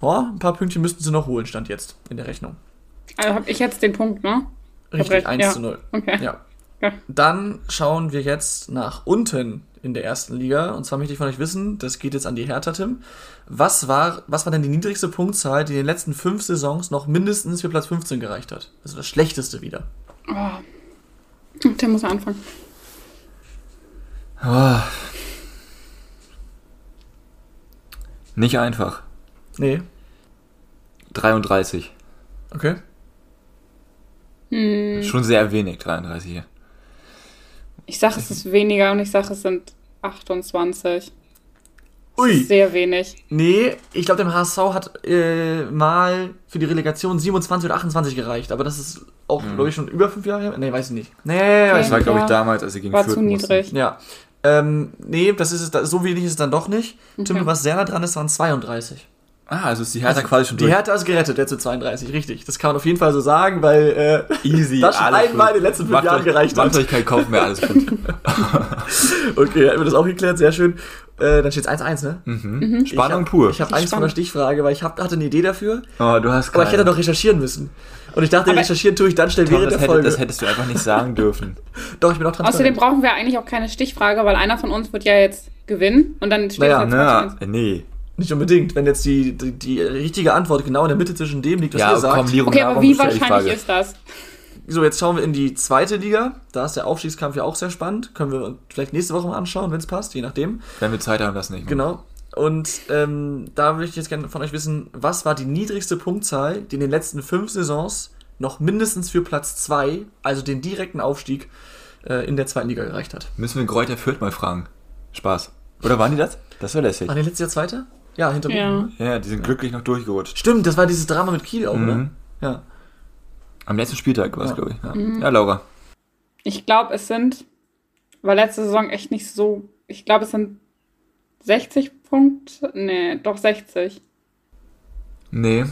oh, ein paar Pünktchen müssten sie noch holen, stand jetzt in der Rechnung. Also habe ich jetzt den Punkt, ne? Richtig, 1 ja. zu 0. Okay. Ja. ja. Dann schauen wir jetzt nach unten in der ersten Liga. Und zwar möchte ich von euch wissen, das geht jetzt an die Hertha, Tim. Was war, was war denn die niedrigste Punktzahl, die in den letzten fünf Saisons noch mindestens für Platz 15 gereicht hat? Also das schlechteste wieder. Oh. Der muss anfangen. Oh. Nicht einfach. Nee. 33. Okay. Hm. Schon sehr wenig, 33 hier. Ich sage, es ist weniger und ich sage, es sind 28. Ui. Sehr wenig. Nee, ich glaube, dem HSV hat äh, mal für die Relegation 27 oder 28 gereicht, aber das ist auch, mhm. glaube ich, schon über fünf Jahre her. Nee, weiß ich nicht. Nee, okay, das war, glaube ich, damals, als sie gegen War Fürth zu niedrig. Mussten. Ja. Ähm, nee, das ist es, so wenig ist es dann doch nicht. Okay. Tim, was sehr nah dran ist, waren 32. Ah, also ist die Hertha also, quasi schon durch. Die Hertha ist gerettet, der zu 32, richtig. Das kann man auf jeden Fall so sagen, weil äh, Easy, das schon einmal in den letzten fünf macht Jahren euch, gereicht macht hat. Macht euch keinen Kopf mehr, alles gut. okay, hätten wir das auch geklärt, sehr schön. Äh, dann steht es 1-1, ne? Mhm. Mhm. Spannung ich hab, pur. Ich habe Angst vor der Stichfrage, weil ich hab, hatte eine Idee dafür. Oh, du hast keine. Aber ich hätte doch recherchieren müssen. Und ich dachte, aber recherchieren tue ich dann schnell während der hätte, Folge. Das hättest du einfach nicht sagen dürfen. doch, ich bin auch transparent. Außerdem brauchen wir eigentlich auch keine Stichfrage, weil einer von uns wird ja jetzt gewinnen und dann steht naja, es naja, nee. Nicht unbedingt. Wenn jetzt die, die, die, richtige Antwort genau in der Mitte zwischen dem liegt, was ja, ihr sagt. Komm, Liro, okay, aber wie wahrscheinlich ist das? So, jetzt schauen wir in die zweite Liga. Da ist der Aufstiegskampf ja auch sehr spannend. Können wir vielleicht nächste Woche mal anschauen, wenn es passt, je nachdem. Wenn wir Zeit haben, das nicht. Mehr. Genau. Und ähm, da würde ich jetzt gerne von euch wissen, was war die niedrigste Punktzahl, die in den letzten fünf Saisons noch mindestens für Platz 2, also den direkten Aufstieg, äh, in der zweiten Liga gereicht hat? Müssen wir Kräuter Fürth mal fragen. Spaß. Oder waren die das? Das war lässig. Waren die letztes Jahr Zweiter? Ja, hinter ja. ja, die sind glücklich noch durchgerutscht. Stimmt, das war dieses Drama mit Kiel auch, mhm. oder? Ja. Am letzten Spieltag war es, ja. glaube ich. Ja. Mhm. ja, Laura. Ich glaube, es sind, war letzte Saison echt nicht so, ich glaube, es sind 60 Punkte, nee, doch 60. Nee.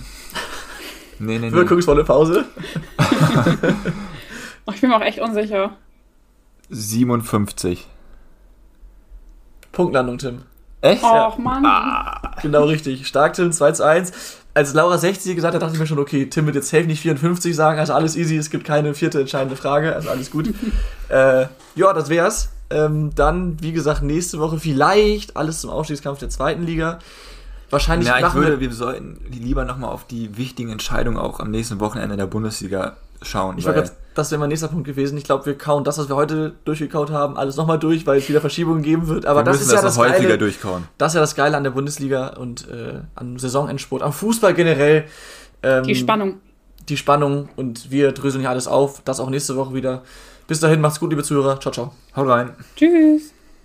Nee, nee, nee. Wirkungsvolle Pause. ich bin mir auch echt unsicher. 57. Punktlandung, Tim. Echt? Och, Mann. Ah, genau richtig. Stark, Tim, 2 zu 1. Als Laura 60 gesagt hat, dachte ich mir schon, okay, Tim wird jetzt safe nicht 54 sagen, also alles easy, es gibt keine vierte entscheidende Frage, also alles gut. äh, ja, das wär's. Ähm, dann, wie gesagt, nächste Woche vielleicht alles zum Aufstiegskampf der zweiten Liga. Wahrscheinlich ja, ich würde, wir sollten lieber nochmal auf die wichtigen Entscheidungen auch am nächsten Wochenende der Bundesliga schauen. Ich glaube, das wäre mein nächster Punkt gewesen. Ich glaube, wir kauen das, was wir heute durchgekaut haben, alles nochmal durch, weil es wieder Verschiebungen geben wird. Aber das ist ja das, das Geile. Durchkauen. Das ist ja das Geile an der Bundesliga und äh, am Saisonendsport, am Fußball generell. Ähm, die Spannung. Die Spannung und wir dröseln hier alles auf. Das auch nächste Woche wieder. Bis dahin, macht's gut, liebe Zuhörer. Ciao, ciao. Haut rein. Tschüss.